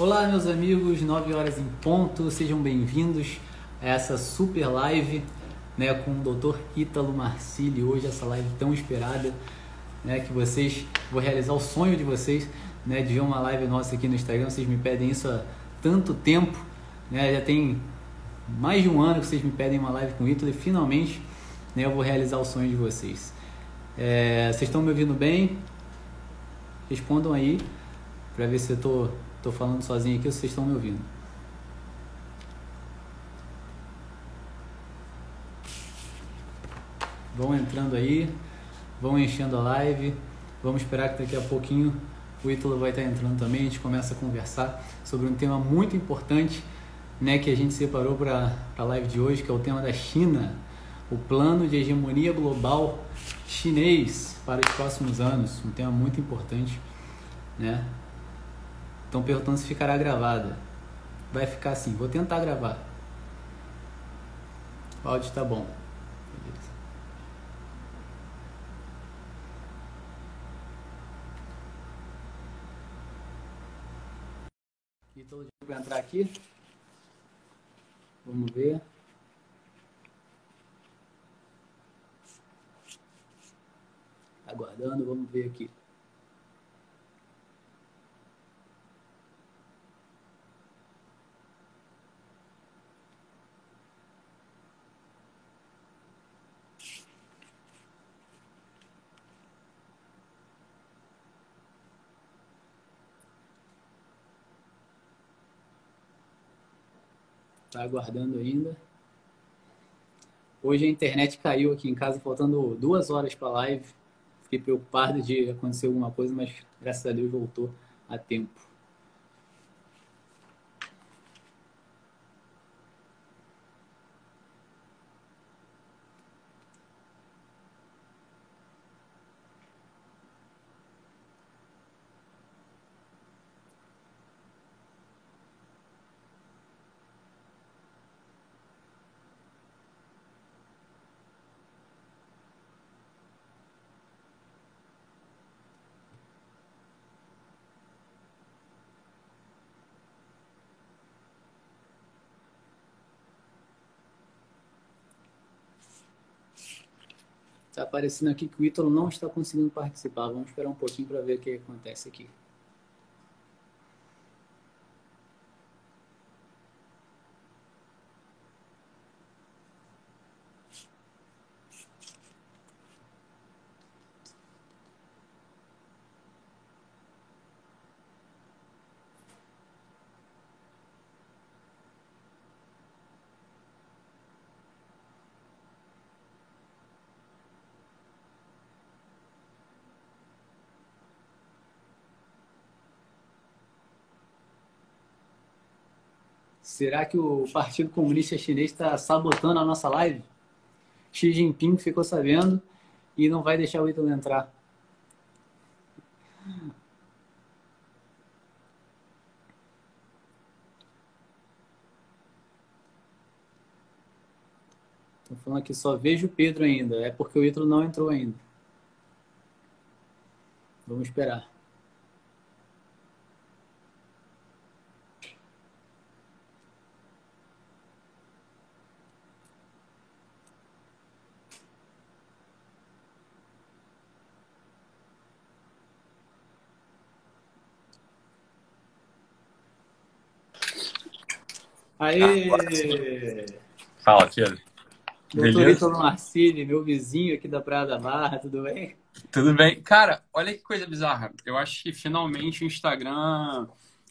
Olá, meus amigos, 9 horas em ponto, sejam bem-vindos a essa super live né, com o Dr. Ítalo Marcili. Hoje, essa live tão esperada, né, que vocês, vou realizar o sonho de vocês né, de ver uma live nossa aqui no Instagram. Vocês me pedem isso há tanto tempo, né, já tem mais de um ano que vocês me pedem uma live com o Ítalo e finalmente né, eu vou realizar o sonho de vocês. É, vocês estão me ouvindo bem? Respondam aí para ver se eu tô, tô falando sozinho aqui vocês estão me ouvindo. Vão entrando aí, vão enchendo a live. Vamos esperar que daqui a pouquinho o Ítalo vai estar entrando também. A gente começa a conversar sobre um tema muito importante né, que a gente separou para a live de hoje, que é o tema da China, o plano de hegemonia global chinês para os próximos anos. Um tema muito importante. Né? Estão perguntando se ficará gravada. Vai ficar assim, vou tentar gravar. O áudio está bom. Beleza. Aqui todo dia para entrar aqui. Vamos ver. Aguardando, vamos ver aqui. Tá aguardando ainda. Hoje a internet caiu aqui em casa, faltando duas horas para a live. Fiquei preocupado de acontecer alguma coisa, mas graças a Deus voltou a tempo. Aparecendo aqui que o Ítalo não está conseguindo participar. Vamos esperar um pouquinho para ver o que acontece aqui. Será que o Partido Comunista Chinês está sabotando a nossa live? Xi Jinping ficou sabendo e não vai deixar o Ítalo entrar. Estou falando que só vejo o Pedro ainda. É porque o Ítalo não entrou ainda. Vamos esperar. Aê! Fala, Pedro. Doutor Ítalo Marcini, meu vizinho aqui da Praia da Barra, tudo bem? Tudo bem. Cara, olha que coisa bizarra. Eu acho que finalmente o Instagram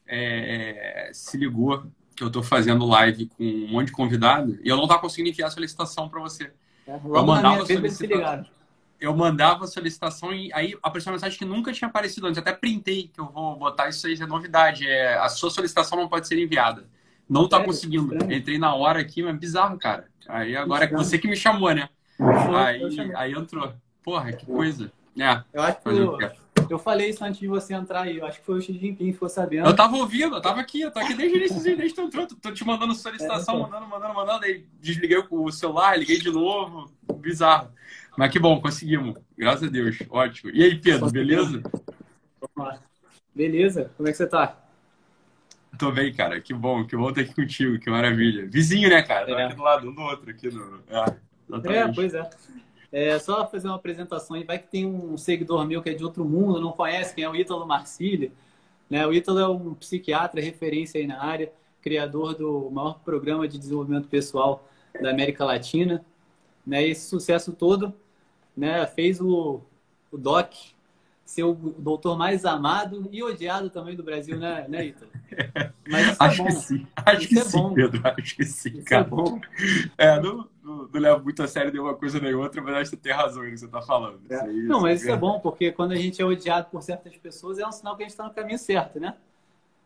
é, se ligou que eu tô fazendo live com um monte de convidado e eu não tava conseguindo enviar a solicitação para você. É, eu mandava solicitação. Eu mandava a solicitação e aí apareceu uma mensagem que nunca tinha aparecido antes. Até printei que eu vou botar isso aí, é novidade. É, a sua solicitação não pode ser enviada. Não tá conseguindo. Entrei na hora aqui, mas bizarro, cara. Aí agora é você que me chamou, né? Aí, aí entrou. Porra, que coisa. É, eu acho que eu, eu falei isso antes de você entrar aí. Eu acho que foi o Xi Jinping que ficou sabendo. Eu tava ouvindo, eu tava aqui, eu tô aqui desde o início, desde que entrou. Tô te mandando solicitação, é, mandando, mandando, mandando. Aí desliguei o celular, liguei de novo. Bizarro. Mas que bom, conseguimos. Graças a Deus. Ótimo. E aí, Pedro, beleza? Beleza, como é que você tá? Tô bem, cara. Que bom, que bom estar aqui contigo, que maravilha. Vizinho, né, cara? Tá aqui do lado um do outro, aqui no. É, é pois é. É só fazer uma apresentação aí. Vai que tem um seguidor meu que é de outro mundo, não conhece quem é o Ítalo Marcílio. Né? O Ítalo é um psiquiatra, referência aí na área, criador do maior programa de desenvolvimento pessoal da América Latina. Né? Esse sucesso todo né? fez o, o DOC ser o doutor mais amado e odiado também do Brasil, né, né Ítalo? Mas isso é acho é bom. que sim, acho isso que é sim, bom. Pedro, acho que sim, isso é cara. É, bom. é não, não, não, levo muito a sério nenhuma coisa nem outra, mas acho que você tem razão no que você está falando. É. Aí, não, mas isso é bom, porque quando a gente é odiado por certas pessoas, é um sinal que a gente está no caminho certo, né?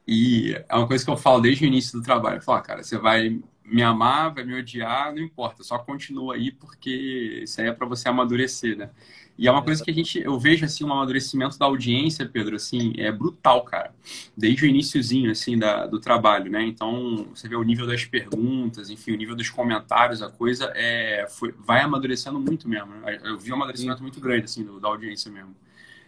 E é uma coisa que eu falo desde o início do trabalho. Eu falo, ah, cara, você vai me amar, vai me odiar, não importa, só continua aí, porque isso aí é para você amadurecer, né? E é uma coisa que a gente, eu vejo assim, um amadurecimento da audiência, Pedro, assim, é brutal, cara. Desde o iníciozinho, assim, da, do trabalho, né? Então, você vê o nível das perguntas, enfim, o nível dos comentários, a coisa é, foi, vai amadurecendo muito mesmo. Né? Eu vi um amadurecimento muito grande, assim, do, da audiência mesmo.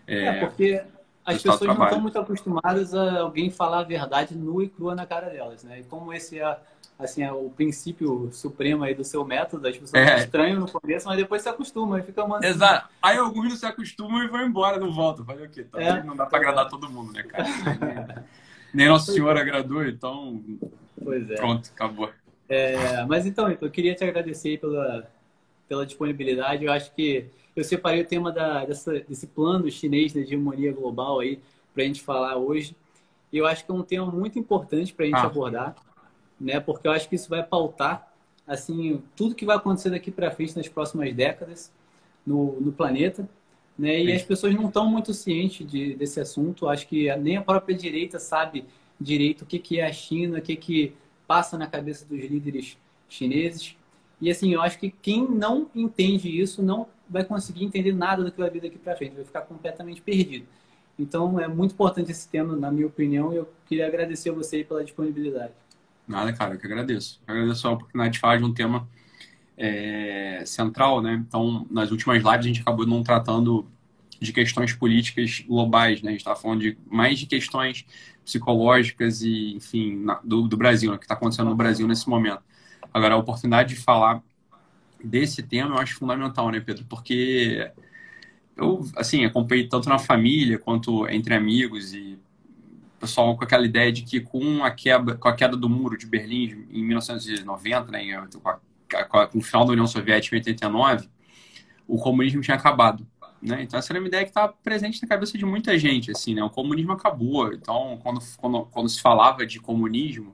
É, é porque as pessoas não estão muito acostumadas a alguém falar a verdade nua e crua na cara delas, né? E como esse é assim, é o princípio supremo aí do seu método. As pessoas é. estranham no começo, mas depois se acostumam e fica mansinho. Exato. Aí alguns não se acostumam e vão embora, não voltam. Fazer o quê? Tá é. Não dá para agradar todo mundo, né, cara? Nem Nossa Senhora agradou, então. Pois é. Pronto, acabou. É, mas então, então, eu queria te agradecer pela, pela disponibilidade. Eu acho que eu separei o tema da, dessa, desse plano chinês de hegemonia global aí para a gente falar hoje. E eu acho que é um tema muito importante para a gente ah. abordar né? Porque eu acho que isso vai pautar assim tudo que vai acontecer daqui para frente nas próximas décadas no, no planeta, né? E Sim. as pessoas não estão muito cientes de, desse assunto. Acho que nem a própria direita sabe direito o que, que é a China, o que, que passa na cabeça dos líderes chineses. E assim, eu acho que quem não entende isso não vai conseguir entender nada do que vai vir daqui para frente, vai ficar completamente perdido. Então, é muito importante esse tema, na minha opinião, e eu queria agradecer a você pela disponibilidade. Nada, cara, eu que agradeço. Eu agradeço a oportunidade de falar de um tema é, central, né? Então, nas últimas lives a gente acabou não tratando de questões políticas globais, né? A gente estava falando de mais de questões psicológicas e, enfim, na, do, do, Brasil, né? que está acontecendo no Brasil nesse momento. Agora, a oportunidade de falar desse tema eu acho fundamental, né, Pedro? Porque eu, assim, acompanhei tanto na família quanto entre amigos e pessoal com aquela ideia de que com a queda, com a queda do muro de Berlim em 1990, né, com, a, com o final da União Soviética em 89, o comunismo tinha acabado. Né? Então essa era uma ideia que estava presente na cabeça de muita gente, assim, né? O comunismo acabou. Então quando, quando, quando se falava de comunismo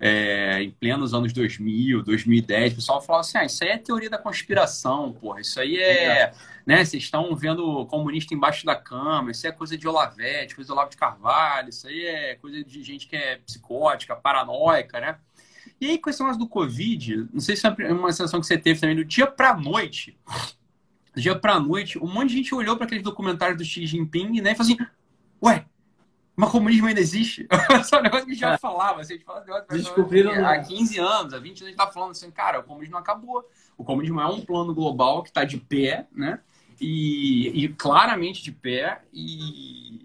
é, em plenos anos 2000, 2010, o pessoal falava assim, ah, isso aí é teoria da conspiração, porra, isso aí é né? Vocês estão vendo comunista embaixo da cama, isso é coisa de Olavete, coisa de Olavo de Carvalho, isso aí é coisa de gente que é psicótica, paranoica, né? E aí, com esse negócio do Covid, não sei se é uma sensação que você teve também, do dia pra noite, do dia pra noite, um monte de gente olhou para aquele documentário do Xi Jinping né, e falou assim, ué, mas comunismo ainda existe? Esse é um negócio que a gente já é. falava. Assim, a gente fala Descobriram há 15 anos, há 20 anos, a gente está falando assim, cara, o comunismo acabou. O comunismo é um plano global que está de pé, né? e, e claramente de pé e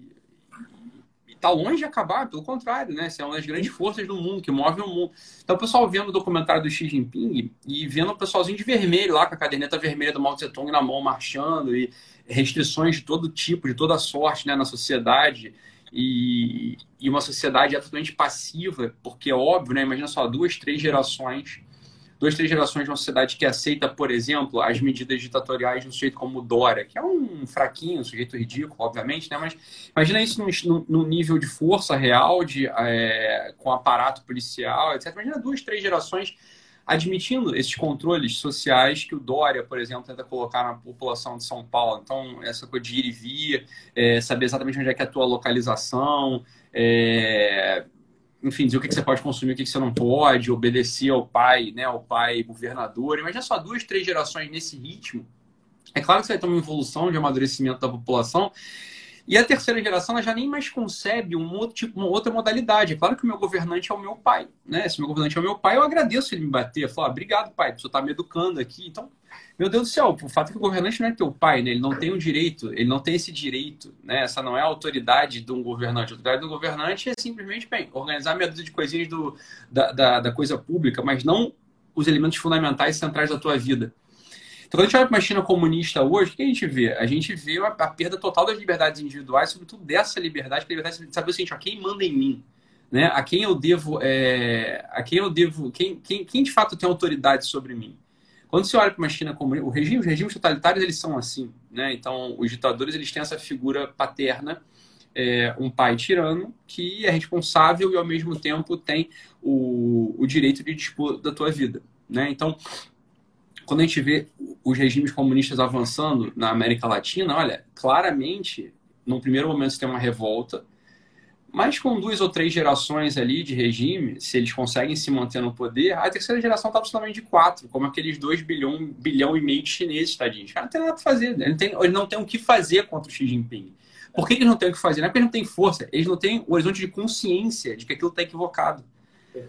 está longe de acabar, pelo contrário, né? Você é uma das grandes forças do mundo, que move o mundo. Então, o pessoal vendo o documentário do Xi Jinping e vendo o pessoalzinho de vermelho lá, com a caderneta vermelha do Mao Tse Tung na mão, marchando, e restrições de todo tipo, de toda sorte né, na sociedade, e, e uma sociedade absolutamente passiva, porque é óbvio, né? Imagina só, duas, três gerações duas, três gerações de uma sociedade que aceita, por exemplo, as medidas ditatoriais de um sujeito como Dória, que é um fraquinho, um sujeito ridículo, obviamente, né? Mas imagina isso num, num nível de força real, de, é, com aparato policial, etc. Imagina duas, três gerações admitindo esses controles sociais que o Dória, por exemplo, tenta colocar na população de São Paulo. Então, essa coisa de ir e vir, é, saber exatamente onde é que é a tua localização, é, enfim, dizer o que, você pode consumir, o que, você não pode, obedecer ao pai, né, ao pai governador. Imagina só duas, três gerações nesse ritmo. É claro que você vai ter uma evolução de amadurecimento da população. E a terceira geração ela já nem mais concebe um outro tipo, uma outra modalidade. É claro que o meu governante é o meu pai, né? Se o meu governante é o meu pai, eu agradeço ele me bater. Eu falo, ah, obrigado, pai, você está me educando aqui. Então, meu Deus do céu, o fato é que o governante não é teu pai, né? Ele não tem o um direito, ele não tem esse direito, né? Essa não é a autoridade de um governante. A autoridade do governante é simplesmente, bem, organizar meia dúzia de coisinhas do, da, da, da coisa pública, mas não os elementos fundamentais centrais da tua vida. Então, quando a gente olha para uma China comunista hoje, o que a gente vê? A gente vê a, a perda total das liberdades individuais, sobretudo dessa liberdade, que é a liberdade de saber o seguinte, ó, quem manda em mim? Né? A quem eu devo, é, a quem eu devo, quem, quem, quem de fato tem autoridade sobre mim? Quando você olha para uma China comunista, o regime, os regimes totalitários eles são assim, né? Então, os ditadores eles têm essa figura paterna, é, um pai tirano que é responsável e ao mesmo tempo tem o, o direito de dispor da tua vida, né? Então, quando a gente vê os regimes comunistas avançando na América Latina, olha, claramente, no primeiro momento você tem uma revolta, mas com duas ou três gerações ali de regime, se eles conseguem se manter no poder, a terceira geração está absolutamente de quatro, como aqueles dois bilhão, bilhão e meio de chineses, tadinhos. Cara, não tem nada para fazer, né? não tem o que fazer contra o Xi Jinping. Por que, que eles não têm o que fazer? Não é porque eles não têm força, eles não têm o horizonte de consciência de que aquilo está equivocado.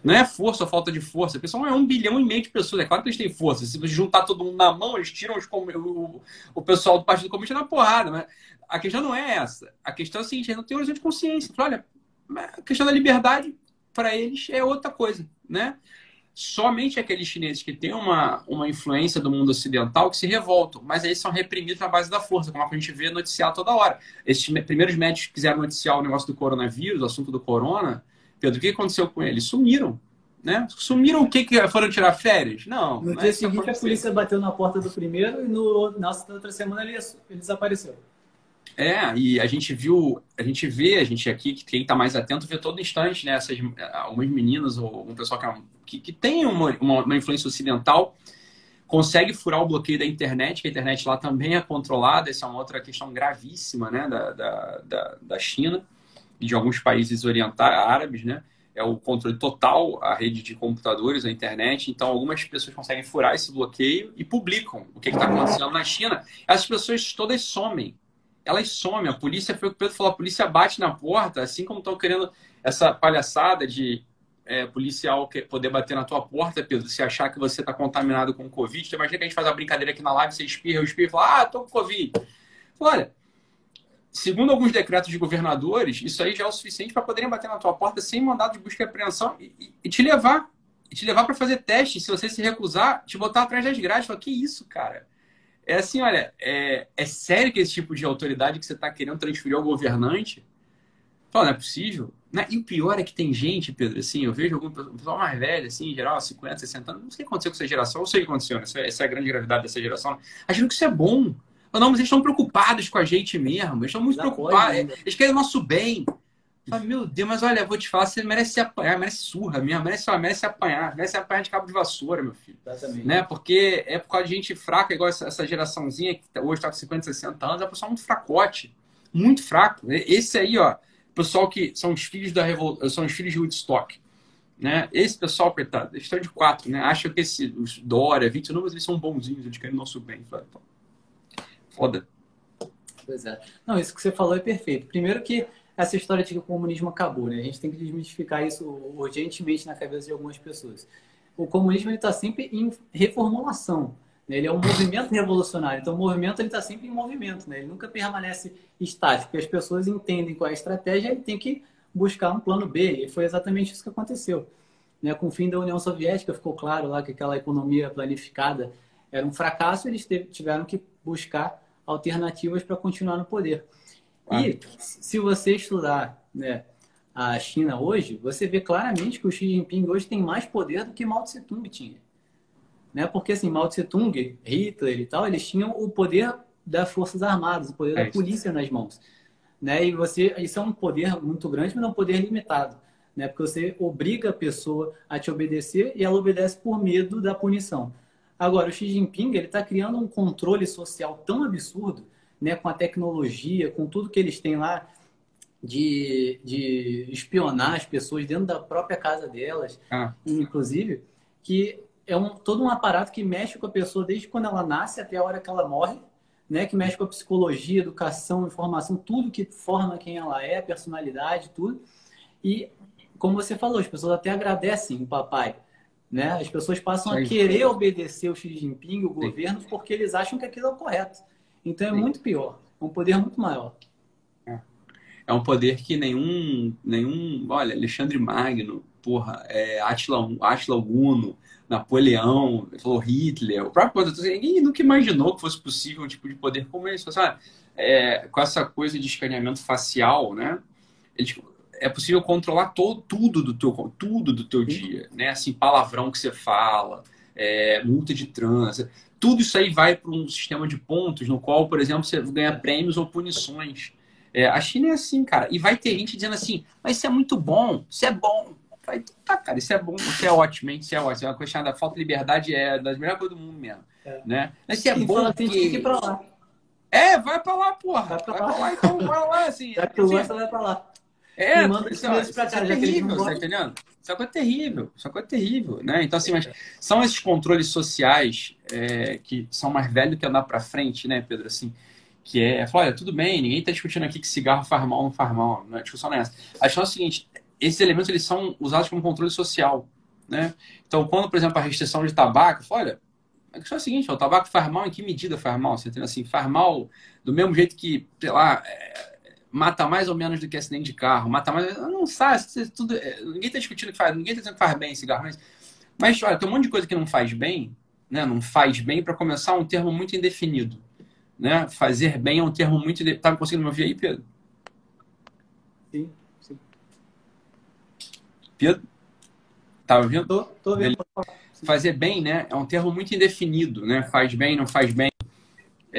Não é força ou falta de força. O pessoal é um bilhão e meio de pessoas. É claro que eles têm força. Se juntar todo mundo na mão, eles tiram os, o, o pessoal do Partido Comunista na porrada. Mas a questão não é essa. A questão é a seguinte: eles não têm horizonte de consciência. Olha, a questão da liberdade, para eles, é outra coisa. Né? Somente aqueles chineses que têm uma, uma influência do mundo ocidental que se revoltam, mas eles são reprimidos na base da força, como a gente vê noticiar toda hora. Esses primeiros médicos que quiseram noticiar o negócio do coronavírus, o assunto do corona, Pedro, o que aconteceu com eles? Sumiram. Né? Sumiram o que, que foram tirar férias? Não. No dia seguinte, a polícia bateu na porta do primeiro e no, na outra semana ele, ele desapareceu. É, e a gente viu, a gente vê, a gente aqui, quem está mais atento, vê todo instante, né? Essas, algumas meninas ou um pessoal que, é que, que tem uma, uma, uma, influência ocidental consegue furar o bloqueio da internet, que a internet lá também é controlada, essa é uma outra questão gravíssima, né? Da, da, da, da China de alguns países orientais, árabes, né? É o controle total a rede de computadores, a internet. Então, algumas pessoas conseguem furar esse bloqueio e publicam o que está acontecendo na China. Essas pessoas todas somem. Elas somem. A polícia, foi o que o Pedro falou, a polícia bate na porta, assim como estão querendo essa palhaçada de é, policial poder bater na tua porta, Pedro, se achar que você está contaminado com Covid. Então, imagina que a gente faz a brincadeira aqui na live, você espirra, eu espirro e fala, ah, tô com Covid. Olha, segundo alguns decretos de governadores, isso aí já é o suficiente para poderem bater na tua porta sem mandado de busca e apreensão e, e, te levar. E te levar para fazer teste. Se você se recusar, te botar atrás das grades. Fala, que isso, cara? É assim, olha, é, é sério que esse tipo de autoridade que você está querendo transferir ao governante? Fala, não é possível. Né? E o pior é que tem gente, Pedro, assim, eu vejo algum pessoal mais velho, assim, em geral, 50, 60 anos, não sei o que aconteceu com essa geração, não sei o que aconteceu, né? essa, é a grande gravidade dessa geração, achando que isso é bom. Não, mas eles estão preocupados com a gente mesmo. Eles estão muito preocupados. Eles querem o nosso bem. Fala, meu Deus, mas olha, vou te falar, você merece apanhar, merece surra mesmo, merece, merece apanhar, merece apanhar de cabo de vassoura, meu filho. Exatamente. Né? Porque é por causa de gente fraca, igual essa, essa geraçãozinha que tá, hoje está com 50, 60 anos, é um pessoal muito fracote, muito fraco. Esse aí, ó, pessoal que são os filhos da revolução, são os filhos de Woodstock. Né? Esse pessoal, coitado, eles estão de quatro, né? Acham que esse, os Dória, 20 números, eles são bonzinhos, eles querem o nosso bem. Fala, foda. Pois é. Não, isso que você falou é perfeito. Primeiro que essa história de que o comunismo acabou, né? A gente tem que desmistificar isso urgentemente na cabeça de algumas pessoas. O comunismo está sempre em reformulação. Né? Ele é um movimento revolucionário. Então, o movimento está sempre em movimento. Né? Ele nunca permanece estático. Porque as pessoas entendem qual é a estratégia e tem que buscar um plano B. E foi exatamente isso que aconteceu. Né? Com o fim da União Soviética, ficou claro lá que aquela economia planificada era um fracasso. Eles tiveram que buscar alternativas para continuar no poder. Ah. E se você estudar né, a China hoje, você vê claramente que o Xi Jinping hoje tem mais poder do que Mao Tse Tung tinha. Né? Porque assim, Mao Tse Tung, Hitler e tal, eles tinham o poder das Forças Armadas, o poder é da polícia nas mãos. Né? E você, isso é um poder muito grande, mas é um poder limitado. Né? Porque você obriga a pessoa a te obedecer e ela obedece por medo da punição. Agora, o Xi Jinping ele está criando um controle social tão absurdo, né, com a tecnologia, com tudo que eles têm lá de, de espionar as pessoas dentro da própria casa delas, ah. inclusive, que é um, todo um aparato que mexe com a pessoa desde quando ela nasce até a hora que ela morre, né, que mexe com a psicologia, educação, informação, tudo que forma quem ela é, personalidade, tudo. E, como você falou, as pessoas até agradecem o papai. Né? As pessoas passam a querer obedecer o Xi Jinping, o governo, Sim. porque eles acham que aquilo é o correto. Então é Sim. muito pior, é um poder muito maior. É. é um poder que nenhum, nenhum, olha, Alexandre Magno, porra, é, Atila, Atila Guno, Napoleão, falou Hitler, o próprio ninguém nunca imaginou que fosse possível um tipo de poder como esse. Sabe? É, com essa coisa de escaneamento facial, né? Eles, é possível controlar todo, tudo do teu tudo do teu dia, né? Assim, palavrão que você fala, é, multa de trânsito, tudo isso aí vai para um sistema de pontos no qual, por exemplo, você ganha prêmios ou punições. É, a China é assim, cara. E vai ter gente dizendo assim, mas isso é muito bom, isso é bom. Vai, tá, cara, isso é bom, isso é ótimo, hein? Isso é ótimo. É uma questão da falta de liberdade é das melhores coisas do mundo mesmo. É. Né? Mas isso é bom. Fala, porque... Tem que ir pra lá. É, vai pra lá, porra. Vai pra, vai lá. pra lá, então vai lá, assim. Já que assim, vai pra lá. É, e manda isso, isso, pra isso é terrível, tá entendendo? Isso é coisa terrível, isso é coisa terrível, né? Então, assim, mas são esses controles sociais é, que são mais velhos que andar pra frente, né, Pedro? Assim, que é, olha, tudo bem, ninguém tá discutindo aqui que cigarro faz mal ou não faz mal, a discussão não é. A questão é o seguinte, esses elementos eles são usados como controle social. Né? Então, quando, por exemplo, a restrição de tabaco, olha, a questão é a seguinte: o tabaco faz mal em que medida faz mal? Você entende assim? Faz mal do mesmo jeito que, sei lá, é, mata mais ou menos do que acidente de carro, mata mais. Não sabe, tudo, é, ninguém está discutindo que faz, ninguém está dizendo que faz bem cigarro, mas, mas olha, tem um monte de coisa que não faz bem, né? Não faz bem, para começar, um termo muito indefinido. Né? Fazer bem é um termo muito. Tá conseguindo me ouvir aí, Pedro? Sim. Pedro? Tá ouvindo? Tô, tô vendo. Fazer bem, né? É um termo muito indefinido, né? Faz bem, não faz bem.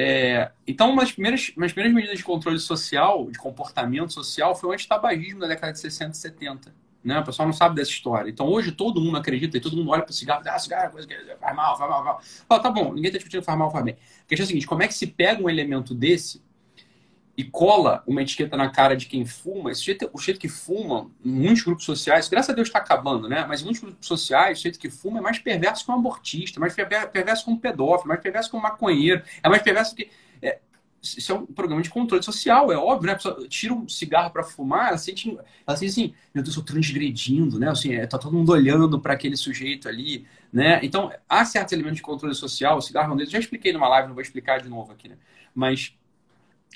É, então, uma das, primeiras, uma das primeiras medidas de controle social, de comportamento social, foi o antitabagismo da década de 60 e 70. Né? O pessoal não sabe dessa história. Então, hoje, todo mundo acredita e todo mundo olha para o cigarro e ah, cigarro é coisa que faz mal, faz mal, faz mal. Fala, tá bom, ninguém está discutindo faz mal, faz bem. A questão é a seguinte, como é que se pega um elemento desse e cola uma etiqueta na cara de quem fuma, esse jeito, o jeito que fuma, muitos grupos sociais, graças a Deus está acabando, né? Mas muitos grupos sociais, o jeito que fuma é mais perverso que um abortista, mais perverso que um pedófilo, mais perverso que um maconheiro, é mais perverso que. É, isso é um programa de controle social, é óbvio, né? A pessoa tira um cigarro para fumar, ela sente, ela sente assim, meu Deus, eu tô transgredindo, né? Assim, é, tá todo mundo olhando para aquele sujeito ali, né? Então, há certos elementos de controle social, o cigarro é um deles, já expliquei numa live, não vou explicar de novo aqui, né? Mas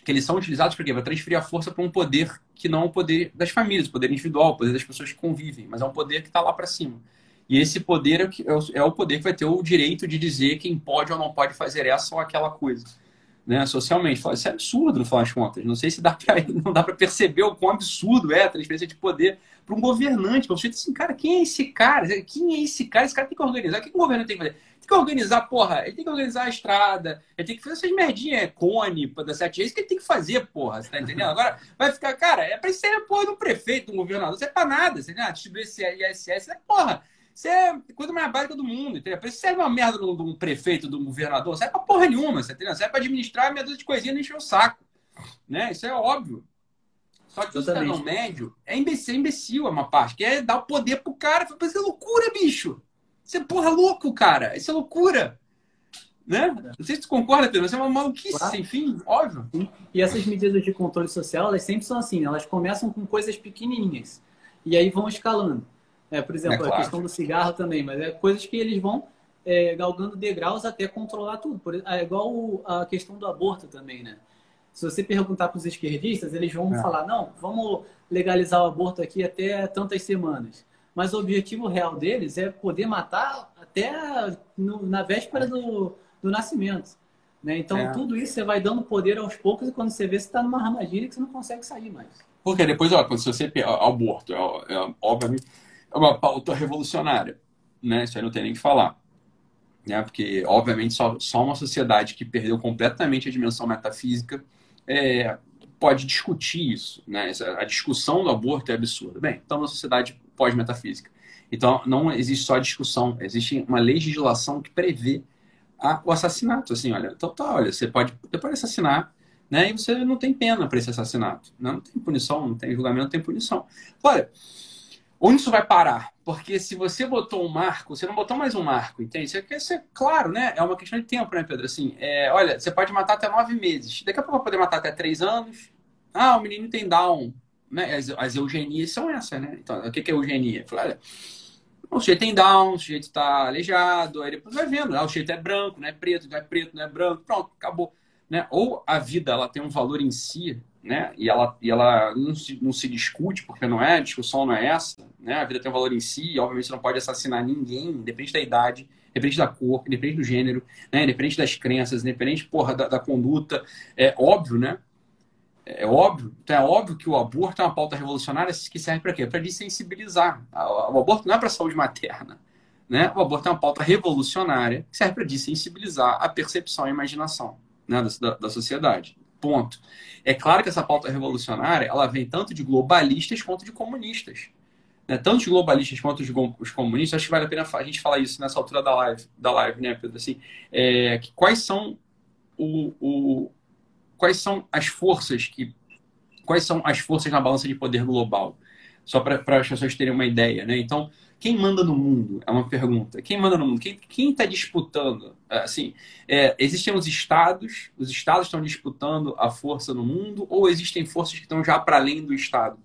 que eles são utilizados para quê? Para transferir a força para um poder que não é o poder das famílias, o poder individual, o poder das pessoas que convivem, mas é um poder que está lá para cima. E esse poder é, é, é o poder que vai ter o direito de dizer quem pode ou não pode fazer essa ou aquela coisa. Né, socialmente. Isso é absurdo, no final das contas. Não sei se dá pra, não dá para perceber o quão absurdo é a transferência de poder para um governante. Para você dizer assim, cara, quem é esse cara? Quem é esse cara? Esse cara tem que organizar. O que o governo tem que fazer? Tem que organizar, porra, ele tem que organizar a estrada, ele tem que fazer essas merdinhas, é, cone, para dar sete isso que ele tem que fazer, porra, você tá entendendo? Agora vai ficar, cara, é pra isso ser porra do prefeito, do governador, isso é pra nada, você entendeu? Distribuir esse ISS, é porra, isso é coisa mais básica do mundo, entendeu? Pra isso serve uma merda de um prefeito, de um governador, serve pra porra nenhuma, você entendeu? Serve pra administrar meia dúzia de coisinha e encher o saco, né? Isso é óbvio. Só que o cidadão médio é imbecil, é imbecil, é uma parte, que é dar o poder pro cara. Isso é loucura, bicho. Isso é porra louco, cara. Isso é loucura. Né? Não sei se tu concorda, Pedro, mas é uma maluquice claro. sem fim, óbvio. E essas medidas de controle social, elas sempre são assim, elas começam com coisas pequenininhas e aí vão escalando. É, por exemplo, é claro. a questão do cigarro também, mas é coisas que eles vão é, galgando degraus até controlar tudo. Por, é igual a questão do aborto também, né? Se você perguntar para os esquerdistas, eles vão é. falar, não, vamos legalizar o aborto aqui até tantas semanas mas o objetivo real deles é poder matar até no, na véspera do, do nascimento. Né? Então, é. tudo isso você vai dando poder aos poucos e quando você vê, você está numa armadilha que você não consegue sair mais. Porque depois, ó, quando você aborto, é, é, obviamente, é uma pauta revolucionária, né? Isso aí não tem nem que falar. Né? Porque, obviamente, só, só uma sociedade que perdeu completamente a dimensão metafísica é, pode discutir isso. Né? A discussão do aborto é absurda. Bem, então, uma sociedade pós-metafísica. Então, não existe só discussão, existe uma legislação que prevê a, o assassinato. Assim, olha, então tá, olha, você pode, você pode assassinar, né? E você não tem pena para esse assassinato. Não, não tem punição, não tem julgamento, não tem punição. Olha, Onde isso vai parar? Porque se você botou um marco, você não botou mais um marco, entende? Isso quer ser claro, né? É uma questão de tempo, né, Pedro? Assim, é, olha, você pode matar até nove meses. Daqui a pouco vai poder matar até três anos. Ah, o menino tem Down. Né? As, as eugenias são essas, né? Então, o que é eugenia? Fala, olha, o sujeito tem Down, o sujeito está aleijado, aí depois vai vendo, ah, o sujeito é branco, não é preto, não é preto, não é branco, pronto, acabou. Né? Ou a vida ela tem um valor em si, né? E ela, e ela não, se, não se discute, porque não é, a discussão não é essa, né? A vida tem um valor em si, e obviamente você não pode assassinar ninguém, independente da idade, independente da cor, independente do gênero, né? independente das crenças, independente, porra, da, da conduta. É óbvio, né? É óbvio, então é óbvio que o aborto é uma pauta revolucionária que serve para quê? Para desensibilizar. O aborto não é para saúde materna. Né? O aborto é uma pauta revolucionária que serve para desensibilizar a percepção e a imaginação né, da, da sociedade. Ponto. É claro que essa pauta revolucionária ela vem tanto de globalistas quanto de comunistas. Né? Tanto de globalistas quanto os comunistas, acho que vale a pena a gente falar isso nessa altura da live, da live né, Pedro? Assim, é, quais são o, o, quais são as forças que quais são as forças na balança de poder global? Só para as pessoas terem uma ideia, né? Então, quem manda no mundo? É uma pergunta. Quem manda no mundo? Quem está disputando? É, assim, é, existem os estados, os estados estão disputando a força no mundo, ou existem forças que estão já para além do estado?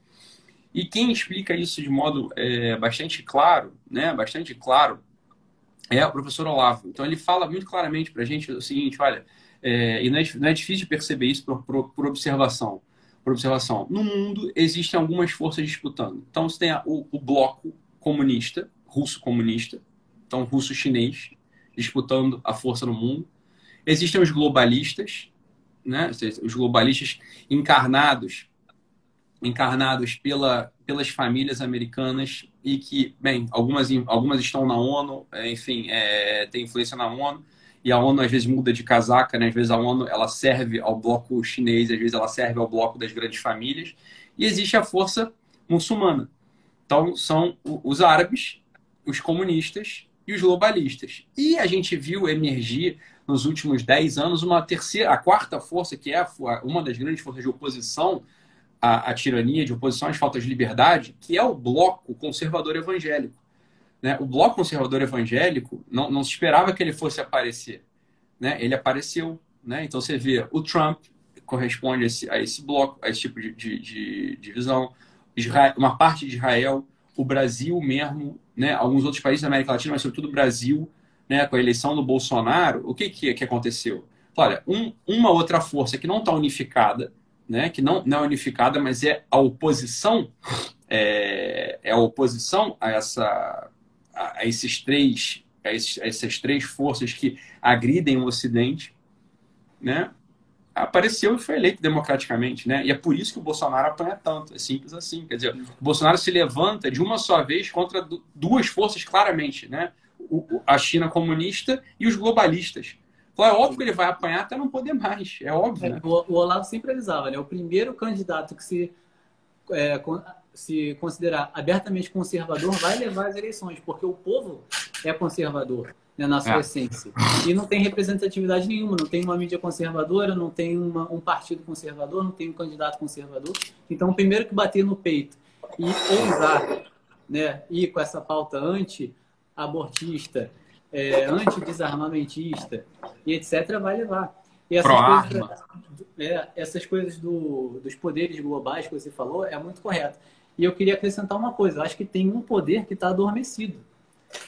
E quem explica isso de modo é, bastante claro, né? Bastante claro, é o professor Olavo. Então ele fala muito claramente para a gente o seguinte: olha, é, e não é, não é, difícil perceber isso por, por, por, observação. Por observação, no mundo existem algumas forças disputando. Então você tem a, o, o bloco comunista, russo comunista, então russo-chinês, disputando a força no mundo. Existem os globalistas, né? os globalistas encarnados, encarnados pela, pelas famílias americanas e que, bem, algumas, algumas estão na ONU, é, enfim, é, tem influência na ONU, e a ONU às vezes muda de casaca, né? às vezes a ONU ela serve ao bloco chinês, às vezes ela serve ao bloco das grandes famílias, e existe a força muçulmana, então, são os árabes, os comunistas e os globalistas. E a gente viu emergir nos últimos 10 anos uma terceira, a quarta força, que é uma das grandes forças de oposição à, à tirania, de oposição às faltas de liberdade, que é o bloco conservador evangélico. Né? O bloco conservador evangélico, não, não se esperava que ele fosse aparecer. Né? Ele apareceu. Né? Então você vê, o Trump corresponde a esse, a esse bloco, a esse tipo de, de, de, de visão. Israel, uma parte de Israel, o Brasil mesmo, né, alguns outros países da América Latina, mas sobretudo o Brasil, né, com a eleição do Bolsonaro, o que, que, que aconteceu? Olha, um, uma outra força que não está unificada, né, que não, não é unificada, mas é a oposição, é, é a oposição a, essa, a, a esses três, a, esses, essas três forças que agridem o Ocidente, né, apareceu e foi eleito democraticamente, né? E é por isso que o Bolsonaro apanha tanto. É simples assim. Quer dizer, o Bolsonaro se levanta de uma só vez contra duas forças claramente, né? O, a China comunista e os globalistas. Então é óbvio que ele vai apanhar até não poder mais. É óbvio. Né? O, o Olavo sempre avisava, né? O primeiro candidato que se, é, se considerar abertamente conservador vai levar as eleições, porque o povo é conservador né, na sua é. essência. E não tem representatividade nenhuma, não tem uma mídia conservadora, não tem uma, um partido conservador, não tem um candidato conservador. Então, primeiro que bater no peito e ousar né, ir com essa pauta anti-abortista, é, anti-desarmamentista e etc., vai levar. E essas coisas, é, essas coisas do, dos poderes globais que você falou é muito correto. E eu queria acrescentar uma coisa: eu acho que tem um poder que está adormecido,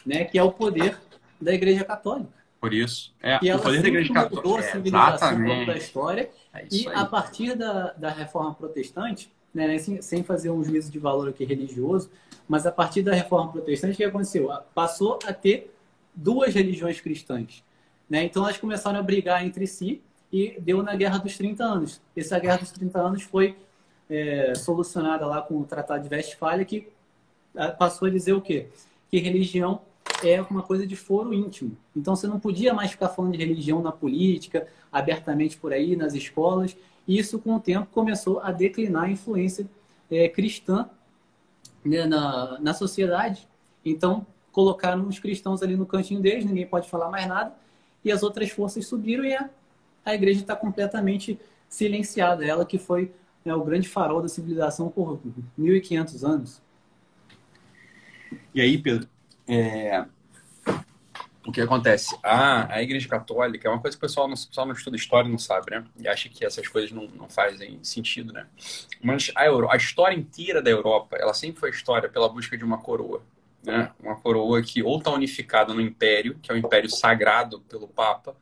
né, que é o poder da Igreja Católica. Por isso. É, e o poder da Igreja Católica. a civilização é, da história. É e a partir da, da Reforma Protestante, né, sem, sem fazer um juízo de valor aqui religioso, mas a partir da Reforma Protestante, o que aconteceu? Passou a ter duas religiões cristãs. Né? Então elas começaram a brigar entre si e deu na Guerra dos 30 Anos. Essa Guerra dos 30 Anos foi é, solucionada lá com o Tratado de Westfália, que passou a dizer o quê? Que religião é uma coisa de foro íntimo. Então você não podia mais ficar falando de religião na política, abertamente por aí, nas escolas. E isso, com o tempo, começou a declinar a influência é, cristã né, na, na sociedade. Então, colocaram os cristãos ali no cantinho deles, ninguém pode falar mais nada, e as outras forças subiram e a, a igreja está completamente silenciada. Ela que foi né, o grande farol da civilização por 1.500 anos. E aí, Pedro, é... o que acontece? A, a Igreja Católica é uma coisa que o pessoal não, pessoal não estuda história não sabe, né? E acha que essas coisas não, não fazem sentido, né? Mas a, Euro, a história inteira da Europa, ela sempre foi história pela busca de uma coroa. Né? Uma coroa que ou está unificada no Império, que é o Império sagrado pelo Papa,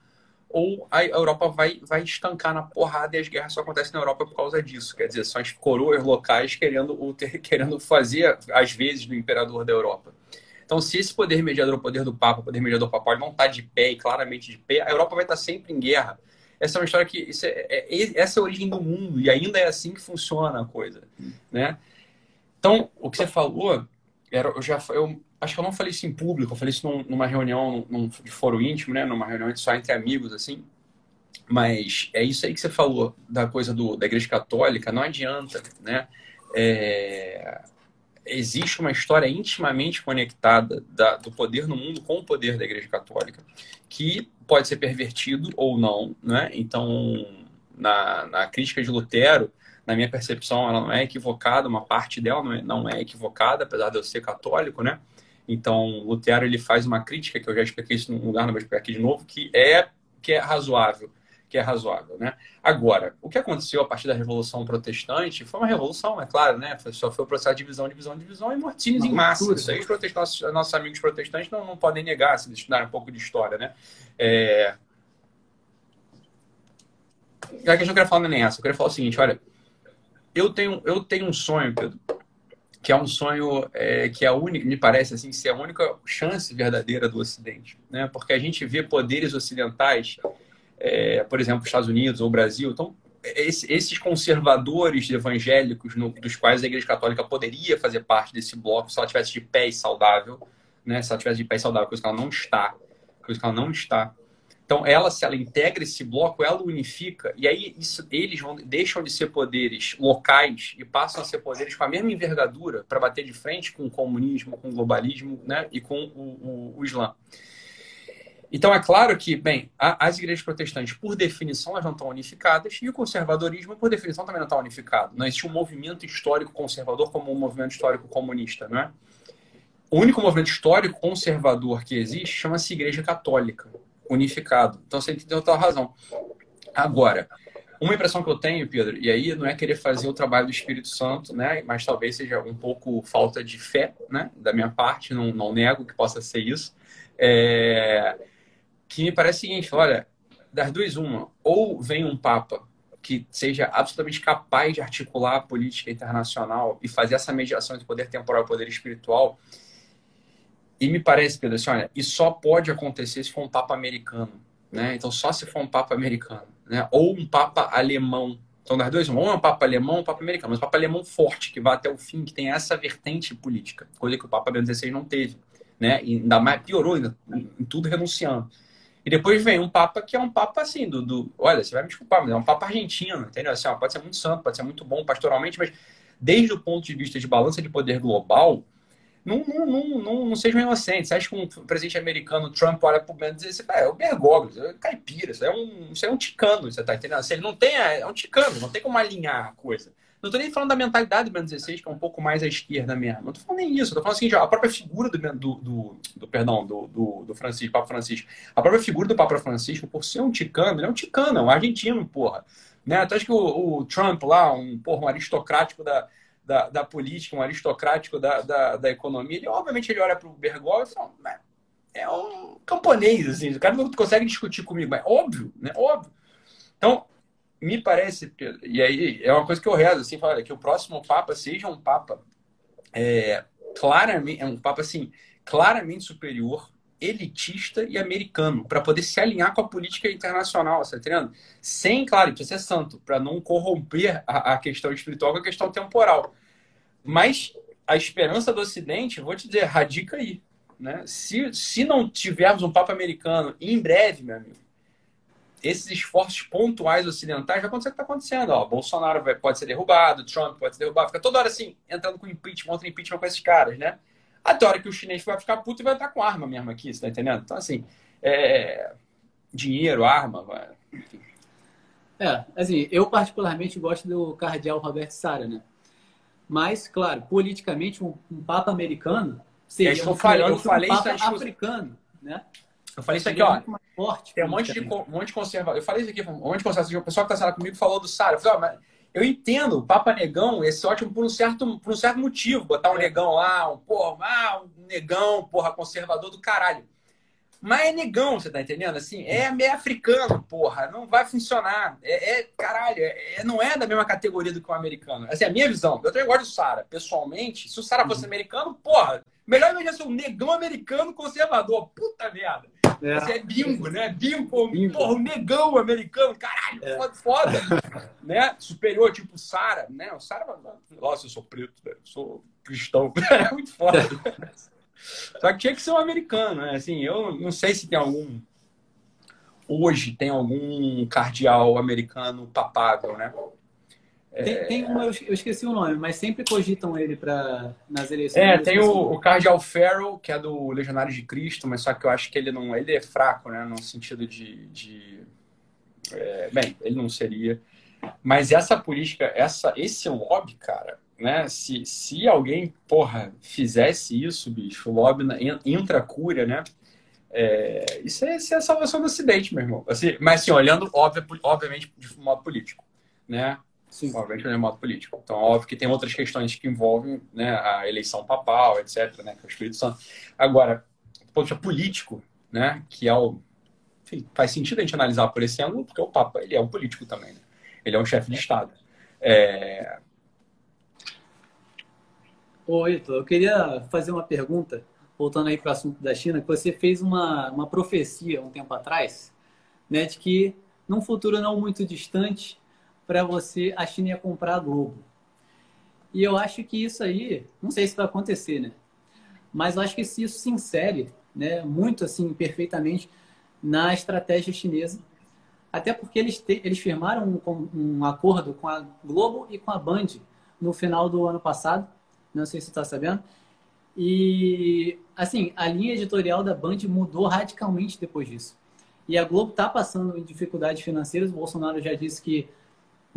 ou a Europa vai, vai estancar na porrada e as guerras só acontecem na Europa por causa disso. Quer dizer, são as coroas locais querendo, querendo fazer as vezes do imperador da Europa. Então, se esse poder mediador, o poder do Papa, o poder mediador papal, não está de pé e claramente de pé, a Europa vai estar sempre em guerra. Essa é uma história que. É, é, essa é a origem do mundo e ainda é assim que funciona a coisa. Né? Então, o que você falou, era, eu já eu acho que eu não falei isso em público, eu falei isso num, numa reunião num, de foro íntimo, né? Numa reunião só entre amigos, assim. Mas é isso aí que você falou da coisa do, da Igreja Católica, não adianta, né? É, existe uma história intimamente conectada da, do poder no mundo com o poder da Igreja Católica, que pode ser pervertido ou não, né? Então, na, na crítica de Lutero, na minha percepção, ela não é equivocada, uma parte dela não é, não é equivocada, apesar de eu ser católico, né? Então, Lutero ele faz uma crítica que eu já expliquei isso num lugar, não vou explicar aqui de novo, que é que é razoável, que é razoável, né? Agora, o que aconteceu a partir da Revolução Protestante foi uma revolução, é claro, né? Só foi o processo de divisão, divisão, divisão e mortinhos em massa. Isso aí os protestantes, nossos amigos protestantes não, não podem negar, se estudarem um pouco de história, né? É... A questão que eu quero falar não é nem essa. Eu quero falar o seguinte, olha, eu tenho, eu tenho um sonho, Pedro, que é um sonho é, que é a única, me parece assim, ser a única chance verdadeira do Ocidente, né? Porque a gente vê poderes ocidentais, é, por exemplo, Estados Unidos ou Brasil, então esses conservadores evangélicos no, dos quais a Igreja Católica poderia fazer parte desse bloco se ela tivesse de pé e saudável, né? Se ela tivesse de pé e saudável, coisa que ela não está, coisa que ela não está. Então, ela, se ela integra esse bloco, ela unifica, e aí isso, eles vão, deixam de ser poderes locais e passam a ser poderes com a mesma envergadura para bater de frente com o comunismo, com o globalismo né, e com o, o, o Islã. Então, é claro que, bem, as igrejas protestantes, por definição, elas não estão unificadas, e o conservadorismo, por definição, também não está unificado. Não existe um movimento histórico conservador como um movimento histórico comunista, não é? O único movimento histórico conservador que existe chama-se Igreja Católica unificado. Então você tem total razão. Agora, uma impressão que eu tenho, Pedro, e aí não é querer fazer o trabalho do Espírito Santo, né? Mas talvez seja um pouco falta de fé, né? Da minha parte, não, não nego que possa ser isso. É... Que me parece o seguinte: olha, das duas, uma, ou vem um Papa que seja absolutamente capaz de articular a política internacional e fazer essa mediação entre poder temporal e poder espiritual e me parece, Pedro, assim, olha, e só pode acontecer se for um Papa americano, né? Então, só se for um Papa americano, né? Ou um Papa alemão. Então, das duas, ou um Papa alemão ou um Papa americano. Mas um Papa alemão forte, que vai até o fim, que tem essa vertente política. Coisa que o Papa Bento XVI não teve, né? E ainda mais, piorou ainda, em tudo renunciando. E depois vem um Papa que é um Papa assim, do, do olha, você vai me desculpar, mas é um Papa argentino, entendeu? Assim, ó, pode ser muito santo, pode ser muito bom pastoralmente, mas desde o ponto de vista de balança de poder global, não, não, não, não, não sejam inocentes. Você acha que um presidente americano, Trump, olha pro menos e diz assim, é o Bergoglio, é caipira, isso é um, isso é um ticano, você tá entendendo? Assim, ele não tem, é, é um ticano, não tem como alinhar a coisa. Não tô nem falando da mentalidade do Bento XVI, que é um pouco mais à esquerda mesmo. Não tô falando nem isso. Tô falando assim, a própria figura do, do, do, do perdão, do, do, do Francisco, Papa Francisco. A própria figura do Papa Francisco, por ser um ticano, ele é um ticano, é um argentino, porra. Né? Então acho que o, o Trump lá, um, porra, um aristocrático da, da, da política, um aristocrático da, da, da, economia, ele obviamente ele olha para o Bergoglio e fala, é um camponês, assim, o cara não consegue discutir comigo, mas óbvio, né? Óbvio. Então, me parece, e aí é uma coisa que eu rezo, assim, fala, que o próximo Papa seja um Papa é, claramente, é um Papa, assim, claramente superior, elitista e americano, para poder se alinhar com a política internacional, tá entendendo? Sem, claro, precisa ser santo, para não corromper a, a, questão espiritual com a questão temporal. Mas a esperança do Ocidente, vou te dizer, radica aí. Né? Se, se não tivermos um Papa americano em breve, meu amigo, esses esforços pontuais ocidentais vai acontecer o que está acontecendo. Ó, Bolsonaro vai, pode ser derrubado, Trump pode ser derrubado, fica toda hora assim, entrando com impeachment, outro impeachment com esses caras, né? Até a hora que o chinês vai ficar puto e vai estar com arma mesmo aqui, você tá entendendo? Então, assim, é... dinheiro, arma, vai... enfim. É, assim, eu particularmente gosto do cardeal Roberto Sara, né? Mas, claro, politicamente, um, um Papa americano seria eu, falando, eu falei isso africano, né? Eu falei isso aqui, ó. Forte, tem um monte, de, um monte de conservador. Eu falei isso aqui, um monte de conservador. O pessoal que está comigo falou do Sara. Eu falei, ó, mas eu entendo o Papa Negão, esse ótimo por um certo, por um certo motivo. Botar um é. negão lá, um, porra, ah, um negão, porra, conservador do caralho. Mas é negão, você tá entendendo? Assim, é meio africano, porra. Não vai funcionar. É, é caralho, é, não é da mesma categoria do que o americano. Assim, a minha visão. Eu também gosto do Sara. Pessoalmente, se o Sara fosse uhum. americano, porra, melhor imagina ser um negão americano conservador. Puta merda. É, é bingo, né? Bingo, bingo. porra, um negão americano, caralho, é. foda, foda. né? Superior, tipo Sara, né? O Sara, nossa, eu sou preto, né? eu sou cristão. é muito foda. Só que tinha que ser um americano, né? Assim, eu não sei se tem algum. Hoje tem algum cardeal americano papável, né? Tem, é... tem uma, eu esqueci o nome, mas sempre cogitam ele para nas eleições. É, tem o, o Cardeal Farrell, que é do Legionário de Cristo, mas só que eu acho que ele não. Ele é fraco, né? No sentido de. de é, bem, ele não seria. Mas essa política, essa, esse lobby, cara, né? Se, se alguém, porra, fizesse isso, bicho, o lobby intracúria, né? É, isso, é, isso é a salvação do acidente, meu irmão. Assim, mas, assim, olhando, obviamente, de modo político, né? Sim. Obviamente, de modo político. Então, óbvio que tem outras questões que envolvem né, a eleição papal, etc., né? Que é o Espírito Santo. Agora, do ponto de vista político, né? Que é o... Enfim, faz sentido a gente analisar por esse ângulo, porque o Papa, ele é um político também, né? Ele é um chefe de Estado. É, Oi, eu queria fazer uma pergunta, voltando aí para o assunto da China, que você fez uma, uma profecia um tempo atrás, né, de que num futuro não muito distante, para você, a China ia comprar a Globo. E eu acho que isso aí, não sei se vai acontecer, né? Mas eu acho que se isso se insere, né, muito assim, perfeitamente na estratégia chinesa, até porque eles, te, eles firmaram um, um acordo com a Globo e com a Band no final do ano passado, não sei se você está sabendo. E, assim, a linha editorial da Band mudou radicalmente depois disso. E a Globo está passando em dificuldades financeiras. O Bolsonaro já disse que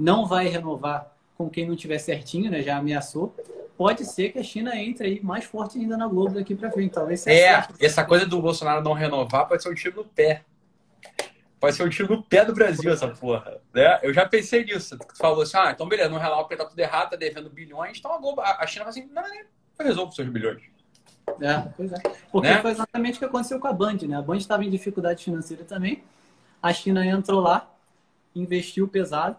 não vai renovar com quem não tiver certinho, né? Já ameaçou. Pode ser que a China entre aí mais forte ainda na Globo daqui para frente. Talvez É, essa coisa do Bolsonaro não renovar pode ser um tiro no pé. Pode ser um tiro no pé do Brasil, essa porra. Né? Eu já pensei nisso. Tu falou assim, ah, então beleza, não relar porque tá tudo errado, tá devendo bilhões, então a, Globo, a China vai assim, não, não, não, eu resolvo seus bilhões. É, pois é. Porque né? foi exatamente o que aconteceu com a Band, né? A Band estava em dificuldade financeira também. A China entrou lá, investiu pesado.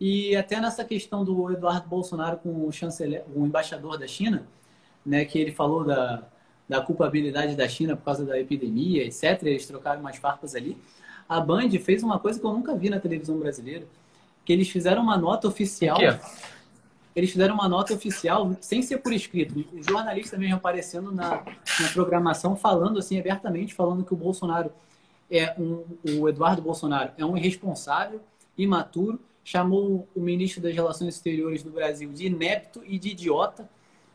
E até nessa questão do Eduardo Bolsonaro com o chanceler, o embaixador da China, né, que ele falou da, da culpabilidade da China por causa da epidemia, etc. Eles trocaram umas farpas ali a Band fez uma coisa que eu nunca vi na televisão brasileira, que eles fizeram uma nota oficial. Eles fizeram uma nota oficial sem ser por escrito. O jornalista mesmo aparecendo na, na programação, falando assim abertamente, falando que o Bolsonaro é um, o Eduardo Bolsonaro é um irresponsável, imaturo, chamou o ministro das Relações Exteriores do Brasil de inepto e de idiota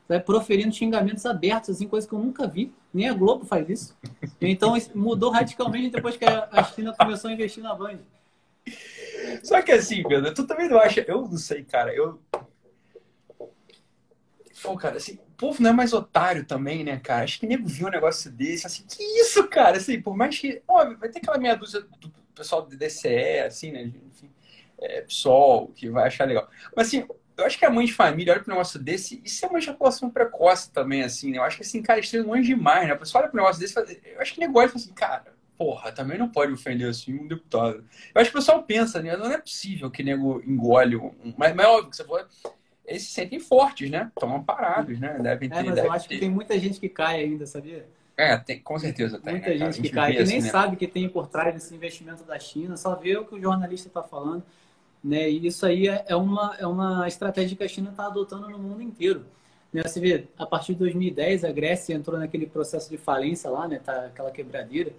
né, proferindo xingamentos abertos, assim, coisa que eu nunca vi. Nem a Globo faz isso. Então mudou radicalmente depois que a China começou a investir na Band. Só que assim, Pedro, tu também não acha. Eu não sei, cara. Eu. Pô, cara, assim, o povo não é mais otário também, né, cara? Acho que nego viu um negócio desse, assim, que isso, cara? Assim, por mais que. Ó, vai ter aquela meia dúzia do pessoal do DCE, assim, né? Enfim, é, PSOL, que vai achar legal. Mas assim, eu acho que a mãe de família olha para um negócio desse, isso é uma ejaculação precoce também, assim, né? Eu acho que, assim, cara, é longe demais, né? A pessoa olha para um negócio desse, eu acho que negócio fala assim, cara, porra, também não pode ofender, assim, um deputado. Eu acho que o pessoal pensa, né? Não é possível que nego engole um... Mas, mas é óbvio que você falou, eles se sentem fortes, né? Estão amparados, né? Devem ter... É, mas eu acho ter... que tem muita gente que cai ainda, sabia? É, tem, com certeza tem. Muita né, gente que cai, que assim, nem né? sabe que tem por trás desse investimento da China, só vê o que o jornalista está falando. Né? E isso aí é, é uma, é uma estratégia que a China está adotando no mundo inteiro. Né? Você vê, a partir de 2010, a Grécia entrou naquele processo de falência lá, né? tá, aquela quebradeira.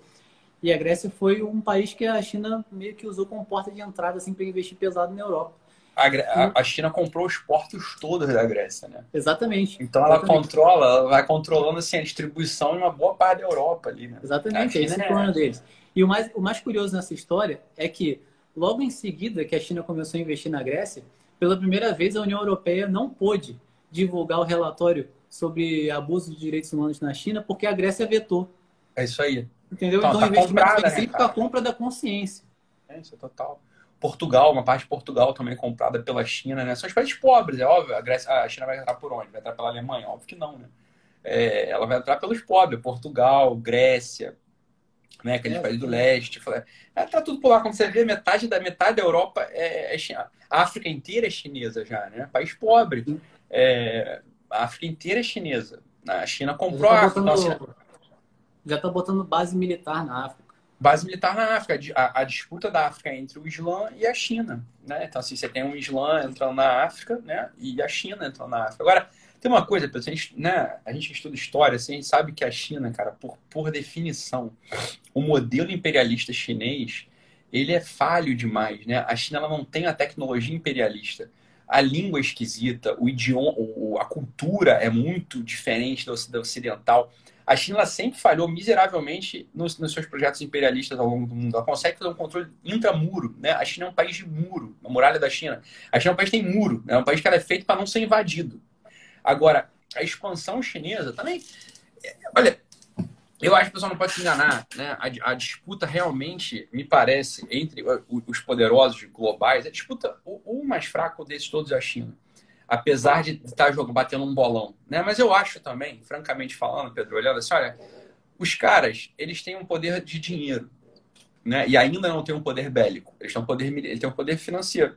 E a Grécia foi um país que a China meio que usou como porta de entrada assim, para investir pesado na Europa. A, a, China comprou os portos todos da Grécia, né? Exatamente. Então ela controla, ela vai controlando assim, a distribuição em uma boa parte da Europa ali, né? Exatamente, esse é o plano deles. E o mais, o mais curioso nessa história é que Logo em seguida que a China começou a investir na Grécia, pela primeira vez a União Europeia não pôde divulgar o relatório sobre abuso de direitos humanos na China porque a Grécia vetou. É isso aí. Entendeu? Então, então tá o investimento comprada, tem sempre né, a compra da consciência. É isso, é total. Portugal, uma parte de Portugal também comprada pela China, né? São os países pobres, é óbvio. A, Grécia, a China vai entrar por onde? Vai entrar pela Alemanha? Óbvio que não, né? É, ela vai entrar pelos pobres, Portugal, Grécia, né? Aqueles é, países do leste. É, tá tudo por lá. Quando você vê, metade da, metade da Europa é, é. A África inteira é chinesa já, né? País pobre. É, a África inteira é chinesa. A China comprou tá a África. Botando, já está botando base militar na África. Base militar na África. A, a, disputa da África entre o Islã e a China. Né? Então, assim, você tem um Islã entrando na África né? e a China entrando na África. Agora, tem uma coisa, pessoal, a gente, né, a gente estuda história, assim, a gente sabe que a China, cara, por, por definição, o modelo imperialista chinês, ele é falho demais, né? A China ela não tem a tecnologia imperialista. A língua é esquisita, o idioma, a cultura é muito diferente da ocidental. A China sempre falhou miseravelmente nos, nos, seus projetos imperialistas ao longo do mundo. Ela consegue fazer um controle intramuro. Né? A China é um país de muro, a muralha da China. A China é um país que tem muro, né? é um país que é feito para não ser invadido. Agora, a expansão chinesa também. Olha, eu acho que o pessoal não pode se enganar. Né? A, a, disputa realmente, me parece, entre os poderosos globais, a disputa, o, o mais fraco desses todos é a China. Apesar de estar jogando, batendo um bolão. Né? Mas eu acho também, francamente falando, Pedro, olhando assim, olha, os caras, eles têm um poder de dinheiro. Né? E ainda não têm um poder bélico. Eles têm um poder, eles têm um poder financeiro.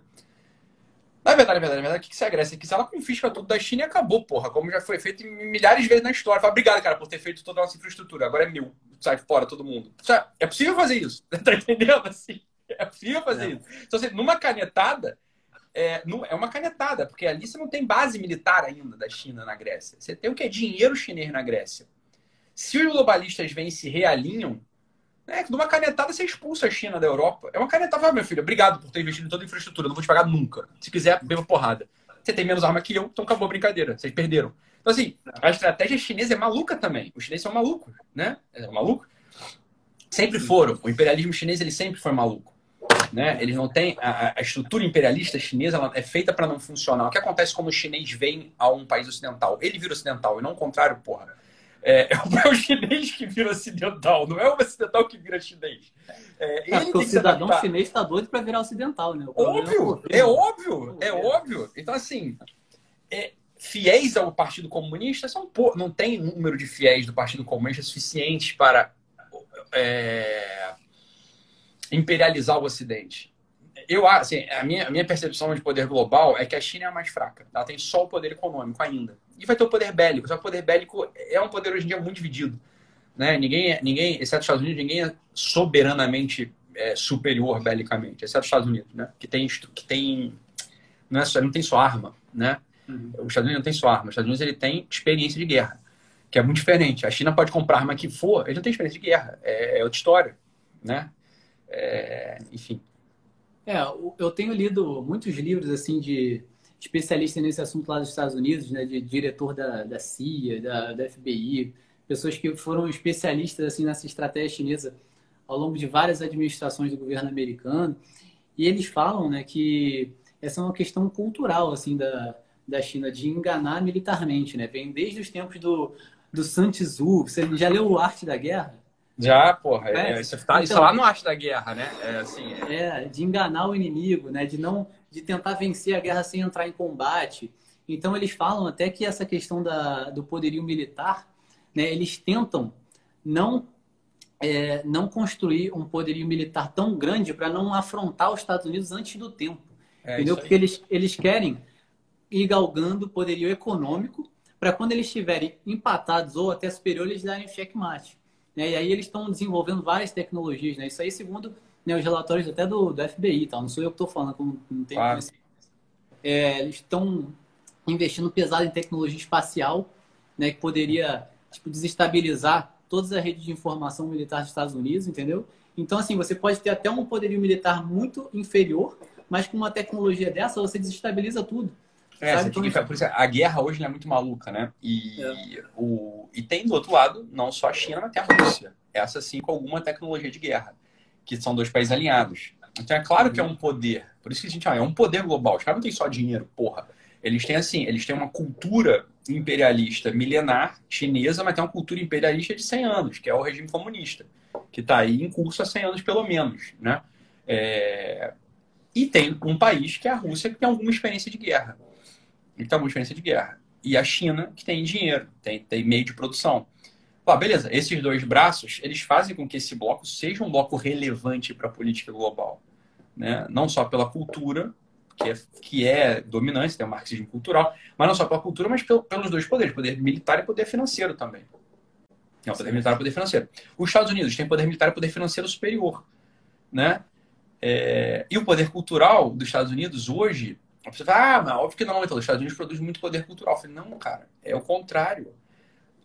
Na verdade, na verdade, na verdade, o que, se agressa? É que se ela confisca tudo da China e acabou, porra. Como já foi feito milhares de vezes na história. Fala, obrigado, cara, por ter feito toda a nossa infraestrutura. Agora é mil. Sai fora todo mundo. É possível fazer isso. Tá entendendo? Assim, é possível fazer é. isso. Então, assim, numa canetada, é, é uma canetada, porque ali você não tem base militar ainda da China na Grécia. Você tem o que? é Dinheiro chinês na Grécia. Se os globalistas vêm e se realinham, né? Numa canetada você expulsa a China da Europa. É uma canetada, meu filho, obrigado por ter investido em toda a infraestrutura, não vou te pagar nunca. Se quiser, beba porrada. Você tem menos arma que eu, então acabou a brincadeira. Vocês perderam. Então, assim, a estratégia chinesa é maluca também. Os chineses são malucos, né? É maluco. Sempre foram. O imperialismo chinês, ele sempre foi maluco. Né? Eles não têm a, a estrutura imperialista chinesa ela é feita para não funcionar. O que acontece quando o chinês vem a um país ocidental? Ele vira ocidental e não o contrário, porra. É, é, o chinês que vira ocidental, não é o ocidental que vira chinês. É, é o cidadão chinês está doido para virar ocidental, né? Óbvio, é óbvio, é óbvio. Então, assim, é, fiéis ao Partido Comunista são não tem número de fiéis do Partido Comunista suficiente para é, imperializar o Ocidente eu assim, a minha, a minha percepção de poder global é que a China é a mais fraca. Ela tem só o poder econômico ainda. E vai ter o poder bélico. Só que o poder bélico é um poder hoje em dia muito dividido. Né? Ninguém, ninguém, exceto os Estados Unidos, ninguém é soberanamente é, superior belicamente, exceto os Estados Unidos, né? Que tem, que tem não, é só, não tem só arma, né? Uhum. Os Estados Unidos não tem só arma. Os Estados Unidos ele tem experiência de guerra, que é muito diferente. A China pode comprar arma que for, ele não tem experiência de guerra. É, é outra história, né? É, enfim. É, eu tenho lido muitos livros assim de especialistas nesse assunto lá dos Estados Unidos, né, de diretor da, da CIA, da, da FBI, pessoas que foram especialistas assim nessa estratégia chinesa ao longo de várias administrações do governo americano, e eles falam, né, que essa é uma questão cultural assim da, da China de enganar militarmente, né? Vem desde os tempos do do Sun Tzu. Você já leu o Arte da Guerra? Já, porra. É, é, isso, tá, então, isso lá no arte da guerra, né? É, assim, é... é, de enganar o inimigo, né? De não, de tentar vencer a guerra sem entrar em combate. Então eles falam até que essa questão da, do poderio militar, né? Eles tentam não é, não construir um poderio militar tão grande para não afrontar os Estados Unidos antes do tempo. É, entendeu? Porque eles, eles querem ir galgando poderio econômico para quando eles estiverem empatados ou até superiores, eles darem checkmate. Né? E aí eles estão desenvolvendo várias tecnologias, né? Isso aí segundo né, os relatórios até do, do FBI, tá? não sou eu que estou falando, não, não tem claro. é, Eles estão investindo pesado em tecnologia espacial, né, que poderia tipo, desestabilizar todas as redes de informação militar dos Estados Unidos, entendeu? Então, assim, você pode ter até um poderio militar muito inferior, mas com uma tecnologia dessa, você desestabiliza tudo. É, então, fica, por isso, a guerra hoje é muito maluca, né? E, é. o, e tem do outro lado, não só a China, mas tem a Rússia. Essa sim com alguma tecnologia de guerra, que são dois países alinhados. Então é claro que é um poder. Por isso que a gente ah, é um poder global. Os caras não têm só dinheiro, porra. Eles têm assim, eles têm uma cultura imperialista milenar chinesa, mas tem uma cultura imperialista de 100 anos, que é o regime comunista, que está aí em curso há 100 anos pelo menos, né? É... E tem um país que é a Rússia, que tem alguma experiência de guerra. E tem alguma experiência de guerra. E a China, que tem dinheiro, tem, tem meio de produção. Ah, beleza, esses dois braços, eles fazem com que esse bloco seja um bloco relevante para a política global. Né? Não só pela cultura, que é, que é dominante, tem o marxismo cultural, mas não só pela cultura, mas pelo, pelos dois poderes, poder militar e poder financeiro também. Não, poder militar e poder financeiro. Os Estados Unidos têm poder militar e poder financeiro superior. Né? É, e o poder cultural dos Estados Unidos hoje, você fala, ah, mas óbvio que não, então os Estados Unidos produzem muito poder cultural. Eu falei, não, cara, é o contrário.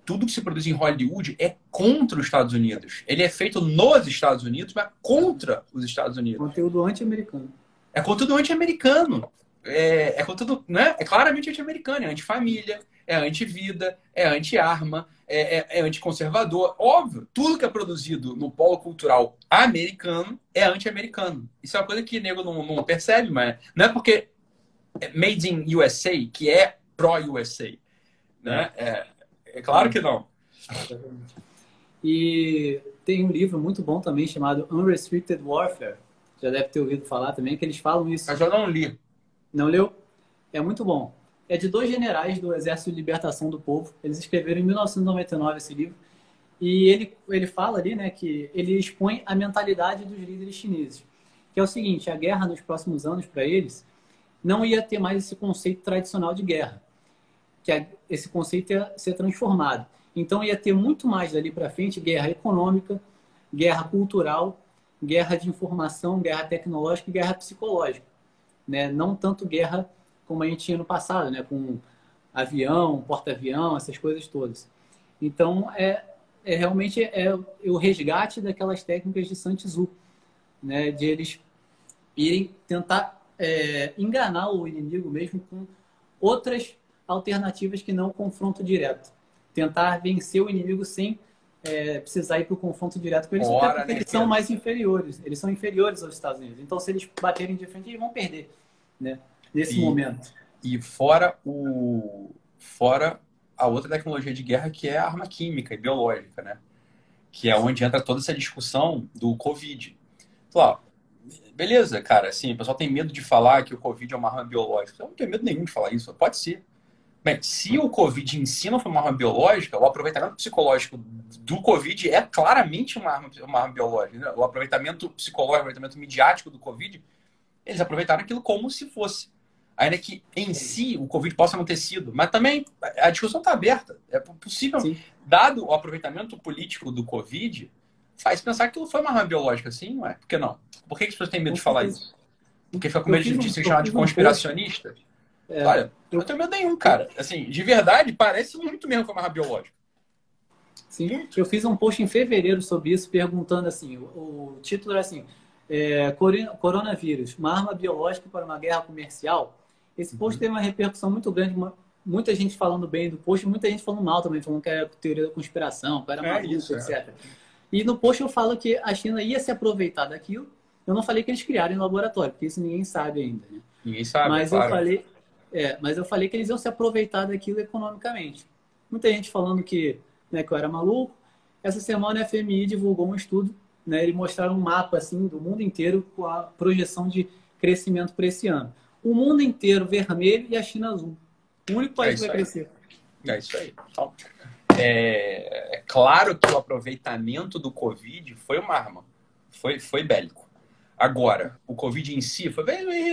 Tudo que se produz em Hollywood é contra os Estados Unidos. Ele é feito nos Estados Unidos, mas contra os Estados Unidos. Conteúdo anti-americano. É conteúdo anti-americano. É, é conteúdo, né? É claramente anti-americano, é anti-família, é anti-vida, é anti-arma, é, é, é anti-conservador. Óbvio, tudo que é produzido no polo cultural americano é anti-americano. Isso é uma coisa que o nego não, não percebe, mas não é porque made in USA que é pró-USA. Né? É, é claro que não. E tem um livro muito bom também chamado Unrestricted Warfare, já deve ter ouvido falar também, que eles falam isso. Mas eu não li. Não leu? É muito bom. É de dois generais do Exército de Libertação do Povo. Eles escreveram em 1999 esse livro. E ele, ele fala ali né, que ele expõe a mentalidade dos líderes chineses. Que é o seguinte, a guerra nos próximos anos, para eles, não ia ter mais esse conceito tradicional de guerra. Que esse conceito ia ser transformado. Então ia ter muito mais dali para frente guerra econômica, guerra cultural guerra de informação, guerra tecnológica e guerra psicológica. Né? Não tanto guerra como a gente tinha no passado, né? com avião, porta-avião, essas coisas todas. Então, é, é realmente é o resgate daquelas técnicas de Sun Tzu, né? de eles irem tentar é, enganar o inimigo mesmo com outras alternativas que não o confronto direto. Tentar vencer o inimigo sem é, precisar ir para o confronto direto com eles, até porque eles são mais inferiores. Eles são inferiores aos Estados Unidos. Então, se eles baterem de frente, eles vão perder, né? Nesse e, momento. E fora o fora a outra tecnologia de guerra que é a arma química e biológica, né? Que é onde entra toda essa discussão do Covid. Claro, beleza, cara, assim, o pessoal tem medo de falar que o Covid é uma arma biológica. Eu não tenho medo nenhum de falar isso. Pode ser. Bem, se o Covid em si não foi uma arma biológica, o aproveitamento psicológico do Covid é claramente uma arma, uma arma biológica. Né? O aproveitamento psicológico, o aproveitamento midiático do Covid, eles aproveitaram aquilo como se fosse. Ainda que em si o Covid possa não ter sido. Mas também a discussão está aberta. É possível, Sim. dado o aproveitamento político do Covid, faz pensar que aquilo foi uma arma biológica, sim, não é? Por que não? Por que, que as pessoas têm medo de falar isso? Porque fica com medo de ser chamado de conspiracionista? É, Olha, eu não tenho medo nenhum, cara. Assim, de verdade, parece muito mesmo com uma biológica. Sim, eu fiz um post em fevereiro sobre isso, perguntando assim, o, o título era assim, é, coronavírus, uma arma biológica para uma guerra comercial. Esse post uhum. teve uma repercussão muito grande, uma, muita gente falando bem do post, muita gente falando mal também, falando que era teoria da conspiração, que era é maluco, isso, etc. É. E no post eu falo que a China ia se aproveitar daquilo. Eu não falei que eles criaram em laboratório, porque isso ninguém sabe ainda. Né? Ninguém sabe. Mas claro. eu falei, é, mas eu falei que eles iam se aproveitar daquilo economicamente. Muita gente falando que, né, que eu era maluco. Essa semana a FMI divulgou um estudo, né, eles mostraram um mapa assim do mundo inteiro com a projeção de crescimento para esse ano. O mundo inteiro vermelho e a China azul. O único país é que vai aí. crescer. É isso aí. Então, é, é claro que o aproveitamento do Covid foi uma arma, foi, foi bélico. Agora, o Covid em si, foi,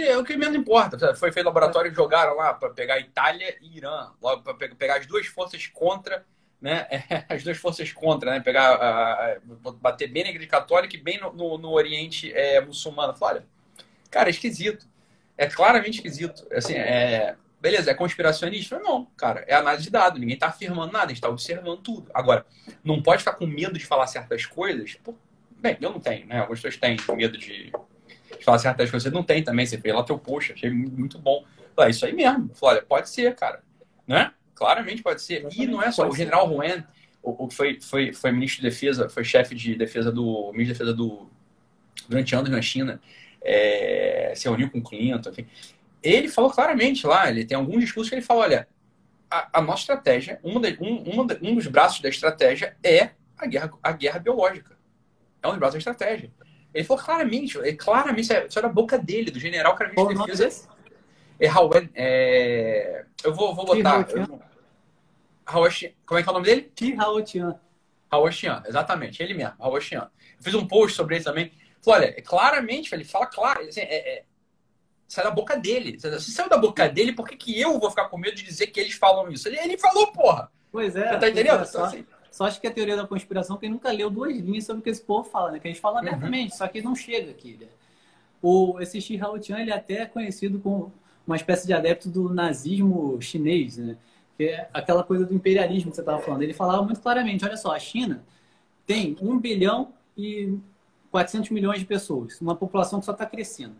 é o que menos importa. Foi feito laboratório e jogaram lá para pegar Itália e Irã, para pegar as duas forças contra, né? As duas forças contra, né? Pegar, bater bem na igreja católica e bem no, no, no Oriente é, muçulmano. Falei, olha, cara, é esquisito. É claramente esquisito. Assim, é, beleza, é conspiracionista? Não, cara, é análise de dados. Ninguém está afirmando nada, a gente está observando tudo. Agora, não pode ficar com medo de falar certas coisas, Bem, eu não tenho, né? Algumas pessoas têm medo de, falar certas coisas. Você não tem também, você fez lá teu post, achei muito bom. É isso aí mesmo. Falei, olha, pode ser, cara. Né? Claramente pode ser. E não é só o general Juan, o, que foi, foi, foi ministro de defesa, foi chefe de defesa do. ministro de defesa do. durante anos na China, é, se reuniu com o Clinton, enfim. Ele falou claramente lá, ele tem alguns discursos que ele fala, olha, a, a nossa estratégia, um, de, um, um, dos braços da estratégia é a guerra, a guerra biológica. É um dos braços da estratégia. Ele falou claramente, é, claramente, isso é, da boca dele, do general que a gente defesa. É, é, eu vou, vou botar. Haoxian. Como é que é o nome dele? Ti Haoxian. Haoxian, exatamente, ele mesmo, Haoxian. Eu fiz um post sobre ele também. Falei, olha, é claramente, ele fala claro, assim, é, é, sai da boca dele. Se saiu da boca dele, por que, que eu vou ficar com medo de dizer que eles falam isso? Ele, ele falou, porra. Pois é. Você tá entendendo? É, só, assim... só, acho que a teoria da conspiração, quem nunca leu duas linhas sobre o que esse povo fala, né? Que eles falam uhum. abertamente, só que não chega aqui. Né? O, esse Xi Haotian, ele é até conhecido como uma espécie de adepto do nazismo chinês, né? Que é aquela coisa do imperialismo que você estava falando. Ele falava muito claramente, olha só, a China tem 1 bilhão e 400 milhões de pessoas, uma população que só está crescendo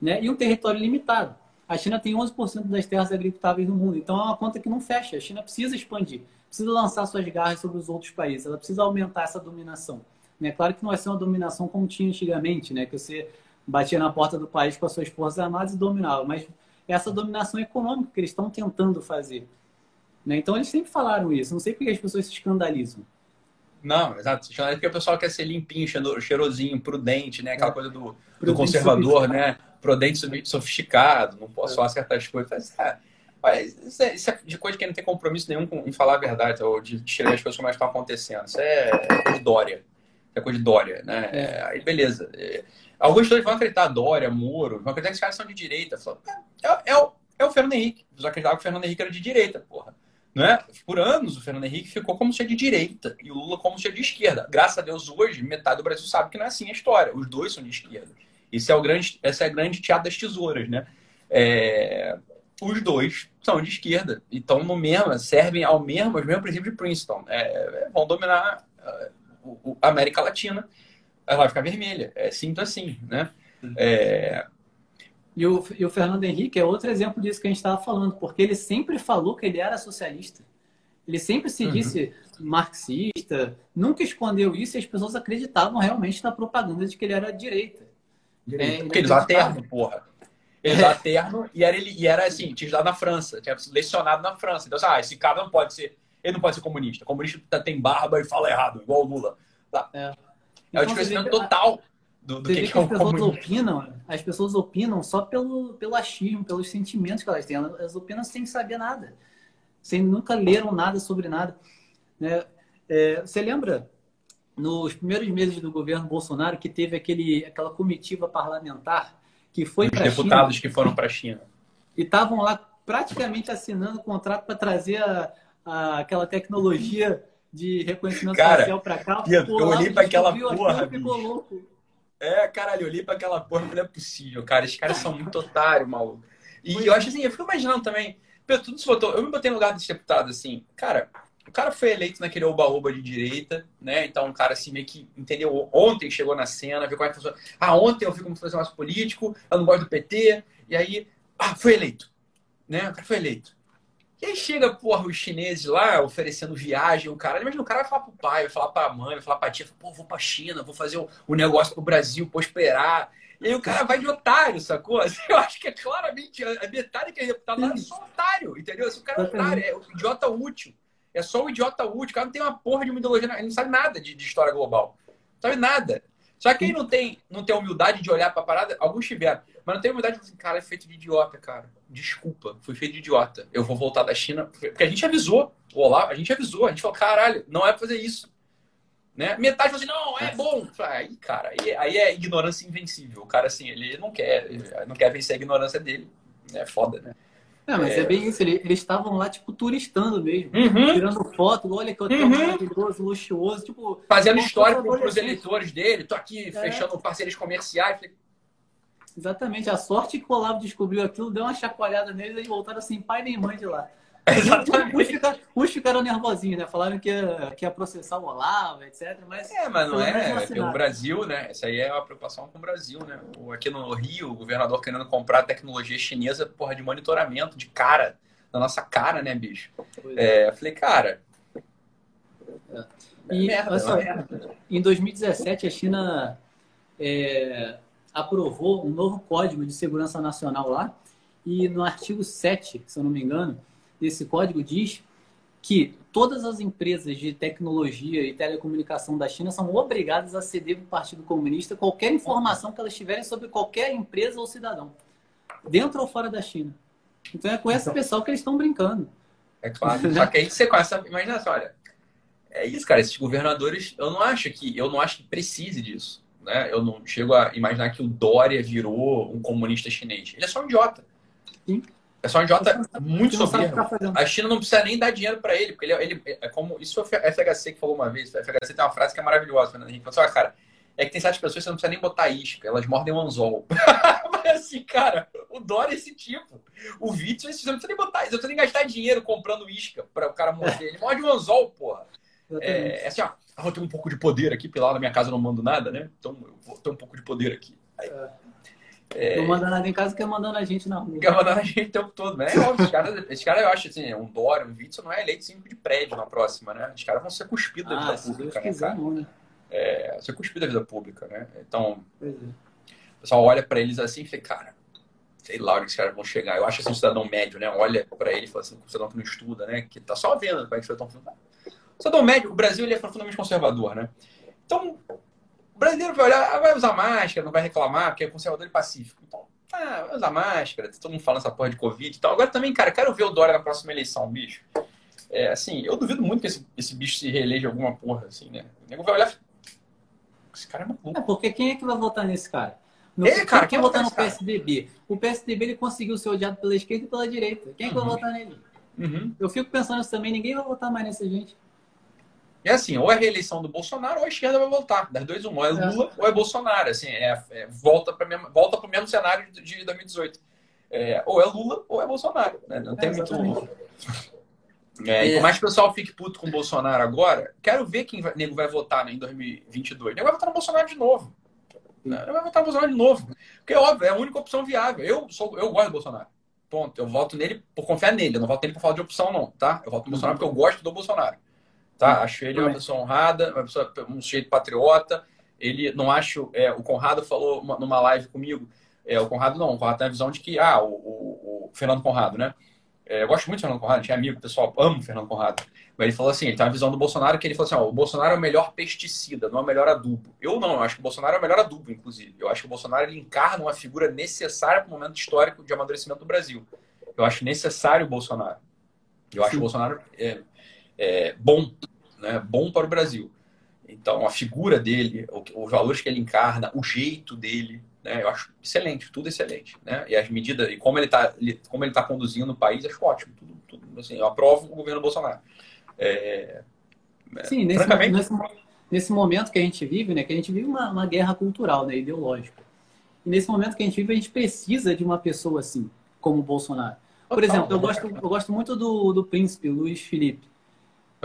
né? e um território limitado. A China tem 11% das terras agricultáveis do mundo, então é uma conta que não fecha. A China precisa expandir, precisa lançar suas garras sobre os outros países, ela precisa aumentar essa dominação. É claro que não vai ser uma dominação como tinha antigamente, né? que você batia na porta do país com as suas forças armadas e dominava, mas essa dominação econômica que eles estão tentando fazer. Né? Então eles sempre falaram isso, não sei por que as pessoas se escandalizam. Não, exato. É porque o pessoal quer ser limpinho, cheirosinho, prudente, né? Aquela é. coisa do, do conservador, né? Prudente, sofisticado, não posso é. falar certas coisas. Mas, é, isso, é, isso é de coisa que não tem compromisso nenhum com, em falar a verdade, ou de tirar as coisas como elas estão acontecendo. Isso é coisa de Dória. É coisa de Dória, né? É. Aí, beleza. Alguns pessoas vão acreditar Dória, Moro, vão acreditar que os caras são de direita. É, é, o, é o Fernando Henrique. Eles acreditavam que o Fernando Henrique era de direita, porra. Né? Por anos, o Fernando Henrique ficou como se de direita e o Lula como se de esquerda. Graças a Deus, hoje, metade do Brasil sabe que não é assim a história. Os dois são de esquerda. Isso é o grande, essa é a grande teatro das tesouras, né? É, os dois são de esquerda. Então, no mesmo, servem ao mesmo, aos mesmos princípios de Princeton. É, vão dominar uh, a América Latina. Ela vai ficar vermelha. É sinto assim, né? É, e o, e o Fernando Henrique é outro exemplo disso que a gente estava falando, porque ele sempre falou que ele era socialista. Ele sempre se uhum. disse marxista, nunca escondeu isso e as pessoas acreditavam realmente na propaganda de que ele era direita. É, porque ele usava terno, porra. Ele usava é. terno e era, ele, e era assim, tinha estudado na França, tinha lecionado na França. Então, assim, ah, esse cara não pode ser, ele não pode ser comunista. Comunista tem barba e fala errado, igual o Lula. Tá. É, então, é o desconhecimento total do, do que, que, que, é as pessoas opinam, as pessoas opinam só pelo, pelo achismo, pelos sentimentos que elas têm. Elas opinam sem saber nada, sem nunca leram nada sobre nada. Né? É, você lembra nos primeiros meses do governo Bolsonaro que teve aquele, aquela comitiva parlamentar que foi para deputados que foram para a China e estavam lá praticamente assinando o contrato para trazer a, a, aquela tecnologia de reconhecimento Cara, facial para cá. Eu, eu olhei para aquela porra. É, caralho, eu olhei pra aquela porra falei, é possível, cara. Esses caras são muito otários, maluco. E eu acho assim, eu fico imaginando também. Pedro, tudo se botou. Eu me botei no lugar desse deputado, assim, cara. O cara foi eleito naquele oba-oba de direita, né? Então, um cara assim, meio que entendeu. Ontem chegou na cena, viu como é que funciona. Ah, ontem eu vi como fazer mais político, eu não gosto do PT, e aí, ah, foi eleito. Né? O cara foi eleito. E aí chega, porra, os chineses lá oferecendo viagem, o cara. Imagina, o cara vai falar pro pai, vai falar pra mãe, vai falar pra tia, pô, vou pra China, vou fazer o, o negócio pro Brasil, prosperar. E aí o cara vai de otário, sacou? Assim, eu acho que é claramente a metade que é deputado lá é só otário, entendeu? Assim, o cara é otário, é o idiota útil. É só o idiota útil. O cara não tem uma porra de uma ideologia, ele não sabe nada de, de história global. Não sabe nada. Só que quem não tem, não tem humildade de olhar pra parada, alguns tiveram. Mas não tem humildade de falar assim, cara, é feito de idiota, cara. Desculpa, foi feito de idiota. Eu vou voltar da China. Porque a gente avisou. Olá, a gente avisou. A gente falou, caralho, não é pra fazer isso. Né? Metade falou assim, não, é bom. Aí, cara, aí, aí é ignorância invencível. O cara, assim, ele não quer, ele não quer vencer a ignorância dele. É foda, né? É, mas é, é bem isso. Eles estavam lá, tipo, turistando mesmo. Uhum. Tirando foto. Olha que hotel uhum. maravilhoso, luxuoso. Tipo, Fazendo história para os eleitores dele. Tô aqui é. fechando parcerias comerciais. Exatamente. A sorte que o Olavo descobriu aquilo, deu uma chacoalhada neles e voltaram sem pai nem mãe de lá. Exatamente. Os ficaram, os ficaram nervosinhos, né? Falaram que ia, que ia processar o Olavo, etc. Mas é, mas não é. é o Brasil, né? Essa aí é uma preocupação com o Brasil, né? Aqui no Rio, o governador querendo comprar tecnologia chinesa, porra, de monitoramento, de cara, da nossa cara, né, bicho? É, é. falei, cara. É. E, merda, só, em 2017, a China é, aprovou um novo código de segurança nacional lá e no artigo 7, se eu não me engano, desse código diz que todas as empresas de tecnologia e telecomunicação da China são obrigadas a ceder para o Partido Comunista qualquer informação que elas tiverem sobre qualquer empresa ou cidadão, dentro ou fora da China. Então é com esse então, pessoal que eles estão brincando. É claro. Só que aí você com essa imaginação, olha, é isso, cara. Esses governadores, eu não acho que eu não acho que precise disso. Né? Eu não chego a imaginar que o Dória virou um comunista chinês. Ele é só um idiota. Sim. É só um idiota muito soberbo. A China não precisa nem dar dinheiro para ele, porque ele, ele, é como. Isso foi a FHC que falou uma vez. A FHC tem uma frase que é maravilhosa, Fernando Henrique. Falou assim, cara, é que tem certas pessoas que você não precisa nem botar isca, elas mordem um anzol. Mas assim, cara, o Dória é esse tipo. O Vítor, você não precisa nem botar, você não precisa nem gastar dinheiro comprando isca para o cara morder. Ele morde um anzol, porra. É, é, assim, ó, ah, eu tenho um pouco de poder aqui, porque lá na minha casa eu não mando nada, né? Então eu vou ter um pouco de poder aqui. Aí, é. É... Não manda nada em casa, quer mandando a gente na rua. Quer mandando a gente o tempo todo, né? Esses caras, esse cara, eu acho assim, um Dória, um Witzel não é eleito síndico de prédio na próxima, né? Os caras vão ser cuspidos da vida ah, pública, né, cara? Não, né? É, ser cuspidos da vida pública, né? Então, é. o pessoal olha pra eles assim e fala, cara, sei lá onde esses caras vão chegar. Eu acho assim, um cidadão médio, né? Olha pra ele e fala assim, um cidadão que não estuda, né? Que tá só vendo como é que estão falando. O cidadão médio, o Brasil, ele é profundamente conservador, né? Então, o brasileiro vai olhar, ah, vai usar máscara, não vai reclamar, porque é conservador e pacífico. Então, ah, vai usar máscara, todo mundo falando essa porra de Covid e tal. Agora também, cara, quero ver o Dória na próxima eleição, bicho. É, assim, eu duvido muito que esse, esse bicho se reeleja alguma porra, assim, né? O nego vai olhar. Esse cara é maluco. É, porque quem é que vai votar nesse cara? No, é, cara, quem vai votar no PSDB? O PSDB ele conseguiu ser odiado pela esquerda e pela direita. Quem é que uhum. vai votar nele? Uhum. Eu fico pensando isso também, ninguém vai votar mais nessa gente. É assim, ou é reeleição do Bolsonaro ou a esquerda vai voltar. Das dois, um. Ou é Lula é. ou é Bolsonaro. Assim, é, é volta para o mesmo cenário de 2018. É, ou é Lula ou é Bolsonaro. Né? Não tem muito. É, e por mais que o pessoal fique puto com o Bolsonaro agora, quero ver quem vai, nego vai votar né, em 2022. Nego vai votar no Bolsonaro de novo. Né? Vai votar no Bolsonaro de novo. Porque, óbvio, é a única opção viável. Eu, sou, eu gosto do Bolsonaro. Ponto. Eu voto nele por confiar nele. Eu não voto nele por falta de opção, não. Tá? Eu voto no Bolsonaro porque eu gosto do Bolsonaro. Tá? Acho ele uma pessoa honrada, uma pessoa, um sujeito patriota. Ele não acho. É, o Conrado falou uma, numa live comigo. É, o Conrado não, o Conrado tem a visão de que, ah, o, o, o Fernando Conrado, né? É, eu gosto muito do Fernando Conrado, tinha amigo, pessoal, amo o Fernando Conrado. Mas ele falou assim, ele tem uma visão do Bolsonaro que ele falou assim, ó, o Bolsonaro é o melhor pesticida, não é o melhor adubo. Eu não, eu acho que o Bolsonaro é o melhor adubo, inclusive. Eu acho que o Bolsonaro ele encarna uma figura necessária para o momento histórico de amadurecimento do Brasil. Eu acho necessário o Bolsonaro. Eu acho Sim. o Bolsonaro é, é, bom né, bom para o Brasil. Então, a figura dele, os valores que ele encarna, o jeito dele, né, eu acho excelente, tudo excelente. Né? E as medidas, e como ele está como ele tá conduzindo o país, acho ótimo. Tudo, tudo, assim, eu aprovo o governo Bolsonaro. É, é Sim, nesse, francamente... nesse, nesse, momento que a gente vive, né, que a gente vive uma, uma guerra cultural, né, ideológica. E nesse momento que a gente vive, a gente precisa de uma pessoa assim, como o Bolsonaro. Por exemplo, eu gosto, eu gosto muito do, do príncipe Luiz Felipe.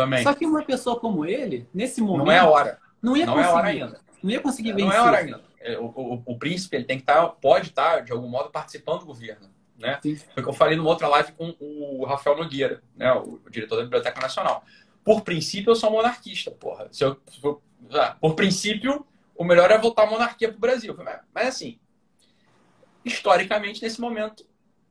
Também. Só que uma pessoa como ele, nesse momento. Não é a hora. Não ia não conseguir. É hora ainda. Não ia conseguir vencer. Não é hora ainda. É, o, o, o, príncipe ele tem que estar, tá, pode estar, tá, de algum modo, participando do governo. Né? Sim. Foi o que eu falei numa outra live com o Rafael Nogueira, né? o, o diretor da Biblioteca Nacional. Por princípio, eu sou monarquista, porra. Se eu, ah, por princípio, o melhor é voltar a monarquia para o Brasil. Mas, assim, historicamente, nesse momento,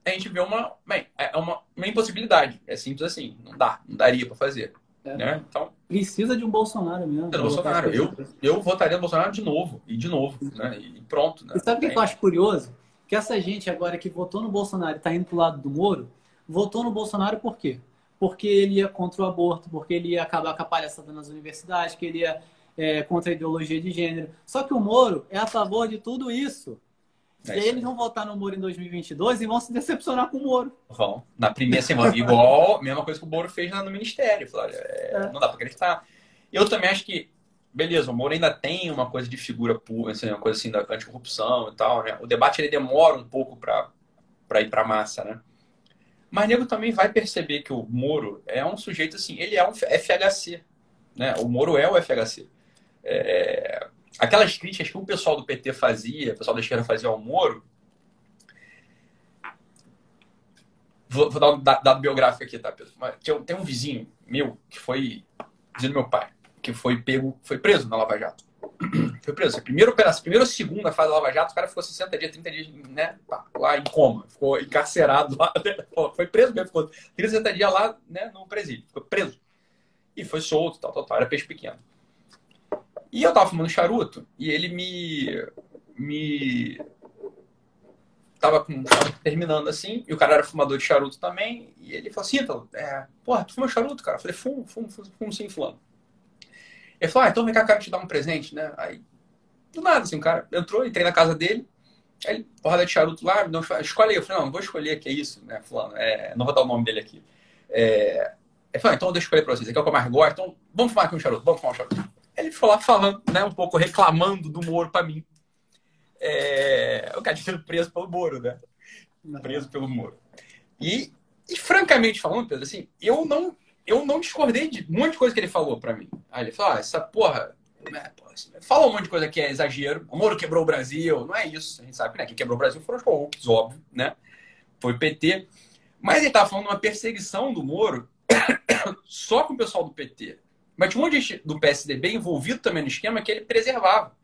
a gente vê uma, bem, é uma, uma impossibilidade. É simples assim. Não dá, não daria para fazer. É. Né? Então, Precisa de um Bolsonaro mesmo. Bolsonaro. Eu, eu votaria no Bolsonaro de novo, e de novo, né? E pronto. Né? E sabe o que eu acho curioso? Que essa gente agora que votou no Bolsonaro e está indo pro lado do Moro, votou no Bolsonaro por quê? Porque ele ia contra o aborto, porque ele ia acabar com a palhaçada nas universidades, que ele ia é, contra a ideologia de gênero. Só que o Moro é a favor de tudo isso. É e aí eles vão votar no Moro em 2022 e vão se decepcionar com o Moro. Vão. Na primeira semana, igual, mesma coisa que o Moro fez no Ministério. Falaram, é, é. Não dá pra acreditar. Eu também acho que, beleza, o Moro ainda tem uma coisa de figura pública, assim, uma coisa assim da anticorrupção e tal, né? O debate ele demora um pouco pra, pra ir pra massa, né? Mas nego também vai perceber que o Moro é um sujeito assim, ele é um FHC, né? O Moro é o FHC. É, aquelas críticas que o pessoal do PT fazia, o pessoal da esquerda fazia ao Moro. Vou, vou dar um dado biográfico aqui, tá, Pedro? Tem um vizinho meu que foi, vizinho do meu pai, que foi pego, foi preso na Lava Jato. foi preso. Primeiro primeiro ou segunda fase da Lava Jato, o cara ficou 60 dias, 30 dias, né, lá em coma. Ficou encarcerado lá. Foi preso mesmo, ficou 30, dias lá, né, no presídio. Ficou preso. E foi solto, tal, tal, tal. Era peixe pequeno. E eu tava fumando charuto e ele me. me. Tava, com, tava terminando assim, e o cara era fumador de charuto também, e ele falou assim: então, é, porra, tu fuma charuto, cara? Eu falei: fumo, fumo, fumo, fumo sim, fulano. Ele falou: ah, então vem cá, quero te dar um presente, né? Aí, do nada, assim, o cara entrou, entrei na casa dele, aí ele, porrada de charuto lá, não, escolhe aí. Eu falei: não, não vou escolher, que é isso, né, fulano? É, não vou dar o nome dele aqui. É, ele falou: então deixa eu escolher pra vocês, aqui é o que eu mais gosto, então vamos fumar aqui um charuto, vamos fumar um charuto. Ele foi lá falando, né, um pouco reclamando do Moro para mim. É... O cara tinha sido preso pelo Moro, né? Preso pelo Moro. E, e, francamente falando, Pedro, assim, eu não, eu não discordei de um monte de coisa que ele falou para mim. Aí ele falou, ah, essa porra, né, porra fala um monte de coisa que é exagero. O Moro quebrou o Brasil, não é isso. A gente sabe que né, quem quebrou o Brasil foram os corruptos, óbvio, né? Foi o PT. Mas ele tava falando de uma perseguição do Moro só com o pessoal do PT. Mas tinha um monte de gente do PSDB envolvido também no esquema que ele preservava.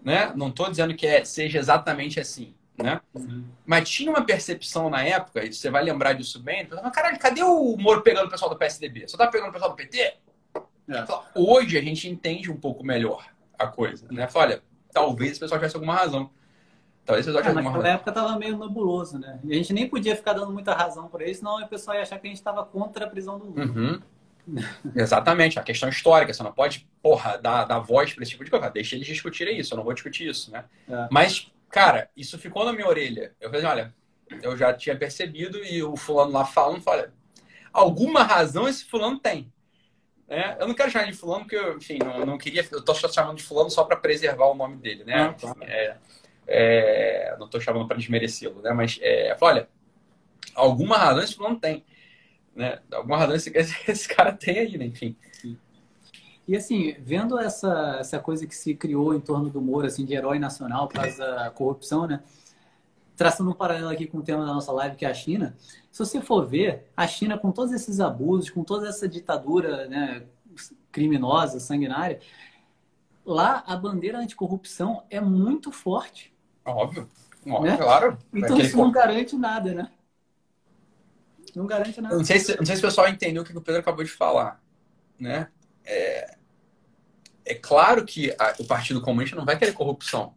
Né? Não estou dizendo que é, seja exatamente assim. Né? Uhum. Mas tinha uma percepção na época, e você vai lembrar disso bem, mas, caralho, cadê o Moro pegando o pessoal do PSDB? Só tá pegando o pessoal do PT? É. Hoje a gente entende um pouco melhor a coisa. Né? Fala, olha, talvez o pessoal tivesse alguma razão. Talvez o pessoal tivesse é, alguma razão. época tava meio nebuloso, né? E a gente nem podia ficar dando muita razão por isso, senão o pessoal ia achar que a gente estava contra a prisão do Lula. Uhum. Exatamente, a questão histórica. Você não pode, porra, dar, dar voz para esse tipo de coisa. Deixa eles discutirem isso, eu não vou discutir isso, né? É. Mas, cara, isso ficou na minha orelha. Eu falei, olha, eu já tinha percebido e o fulano lá falando, olha, alguma razão esse fulano tem. É, eu não quero chamar de fulano porque, eu, enfim, não, não queria. Eu tô chamando de fulano só para preservar o nome dele, né? Ah, tá. é, é, não tô chamando para desmerecê-lo, né? Mas, é, olha, alguma razão esse fulano tem né? Alguma razão esse, esse cara tem aí, né? Enfim. E assim, vendo essa, essa coisa que se criou em torno do Moro, assim, de herói nacional por causa da corrupção, né? Traçando um paralelo aqui com o tema da nossa live, que é a China. Se você for ver, a China, com todos esses abusos, com toda essa ditadura né, criminosa, sanguinária, lá a bandeira anticorrupção é muito forte. Óbvio. Óbvio, né? claro. Então isso não garante nada, né? Não garante nada. Não sei se, não sei se o pessoal entendeu o que o Pedro acabou de falar. Né? É, é claro que a, o Partido Comunista não vai querer corrupção.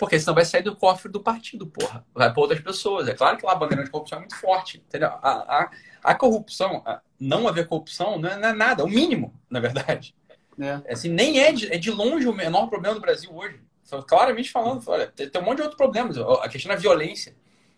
Porque senão vai sair do cofre do partido, porra. Vai para outras pessoas. É claro que lá a bandeira de corrupção é muito forte. Entendeu? A, a, a corrupção, a não haver corrupção, não é, não é, nada, é o mínimo, na verdade. É. é. Assim, nem é de, é de longe o menor problema do Brasil hoje. Claramente falando, olha, tem, tem um monte de outros problemas. A questão da violência,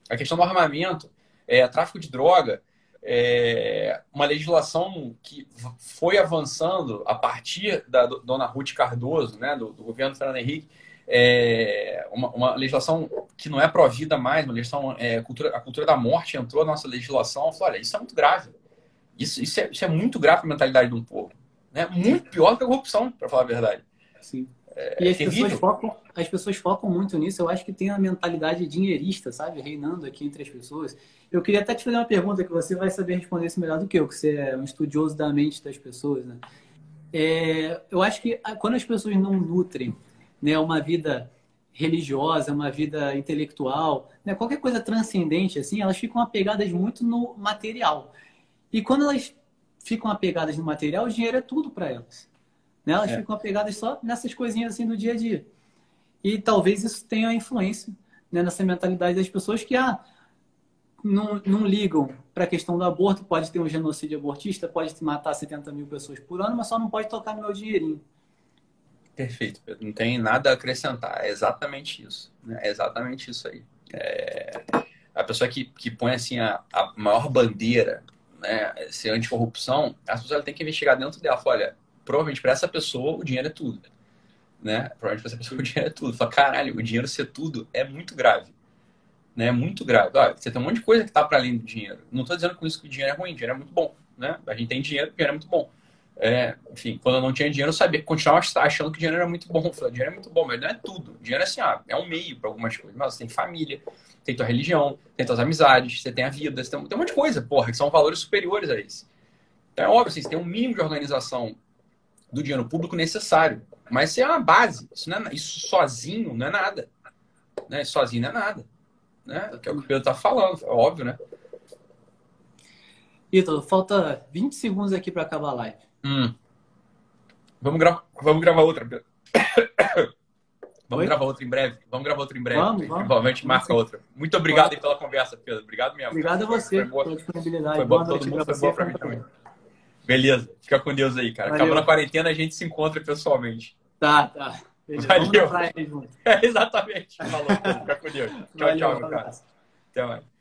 a questão do armamento, é, tráfico de droga, é, uma legislação que foi avançando a partir da dona Ruth Cardoso, né, do, do governo Fernando Henrique, é, uma, uma, legislação que não é provida mais, uma legislação, é, cultura, a cultura da morte entrou na nossa legislação. Falei, olha, isso é muito grave. Isso, isso, é, isso é muito grave para a mentalidade de um povo. Né? Muito pior que a corrupção, para falar a verdade. Sim. É, e as pessoas, focam, as pessoas focam muito nisso. Eu acho que tem a mentalidade dinheirista, sabe? Reinando aqui entre as pessoas. Eu queria até te fazer uma pergunta que você vai saber responder isso melhor do que eu, que você é um estudioso da mente das pessoas, né? É, eu acho que quando as pessoas não nutrem né, uma vida religiosa, uma vida intelectual, né, qualquer coisa transcendente, assim, elas ficam apegadas muito no material. E quando elas ficam apegadas no material, o dinheiro é tudo para elas. Né? Elas é. ficam apegadas só nessas coisinhas assim do dia a dia. E talvez isso tenha influência né, nessa mentalidade das pessoas que ah, não, não ligam para a questão do aborto. Pode ter um genocídio abortista, pode matar 70 mil pessoas por ano, mas só não pode tocar no meu dinheirinho. Perfeito, Pedro. Não tem nada a acrescentar. É exatamente isso. Né? É exatamente isso aí. É... A pessoa que, que põe assim a, a maior bandeira, né, ser anticorrupção, as pessoas têm que investigar dentro dela. Fala, olha, provavelmente para essa pessoa o dinheiro é tudo. Né? Provavelmente para essa pessoa o dinheiro é tudo. Fala, caralho, o dinheiro ser tudo é muito grave. Né? É muito grave. Olha, você tem um monte de coisa que está para além do dinheiro. Não estou dizendo com isso que o dinheiro é ruim, o dinheiro é muito bom. Né? A gente tem dinheiro, o dinheiro é muito bom. É, enfim, quando eu não tinha dinheiro, eu sabia, continuava achando que o dinheiro era muito bom. Eu falei, dinheiro é muito bom, mas não é tudo. O dinheiro é assim, ah, é um meio para algumas coisas. Mas você tem família, tem tua religião, tem tuas amizades, você tem a vida, você tem, tem um monte de coisa, porra, que são valores superiores a isso. Então é óbvio, assim, você tem um mínimo de organização do dinheiro público necessário. Mas isso é uma base. Isso, não é, isso sozinho não é nada. Né? Sozinho não é nada. Né? Que é o que o Pedro está falando, é óbvio, né? Ítalo, falta 20 segundos aqui para acabar a live. Hum. Vamos, gra vamos gravar outra, Pedro. Vamos Oi? gravar outra em breve. Vamos gravar outra em breve. Vamos, vamos. gente marca outra. Muito obrigado aí pela conversa, Pedro. Obrigado mesmo. Obrigado a você foi pela disponibilidade. Foi bom para todo mundo, foi bom para mim também. Beleza. Fica com Deus aí, cara. Valeu. Acabando a quarentena, a gente se encontra pessoalmente. Tá, tá. Beleza. Valeu. É, exatamente. Falou. Fica com Deus. Tchau, Valeu, tchau, meu cara. Até mais.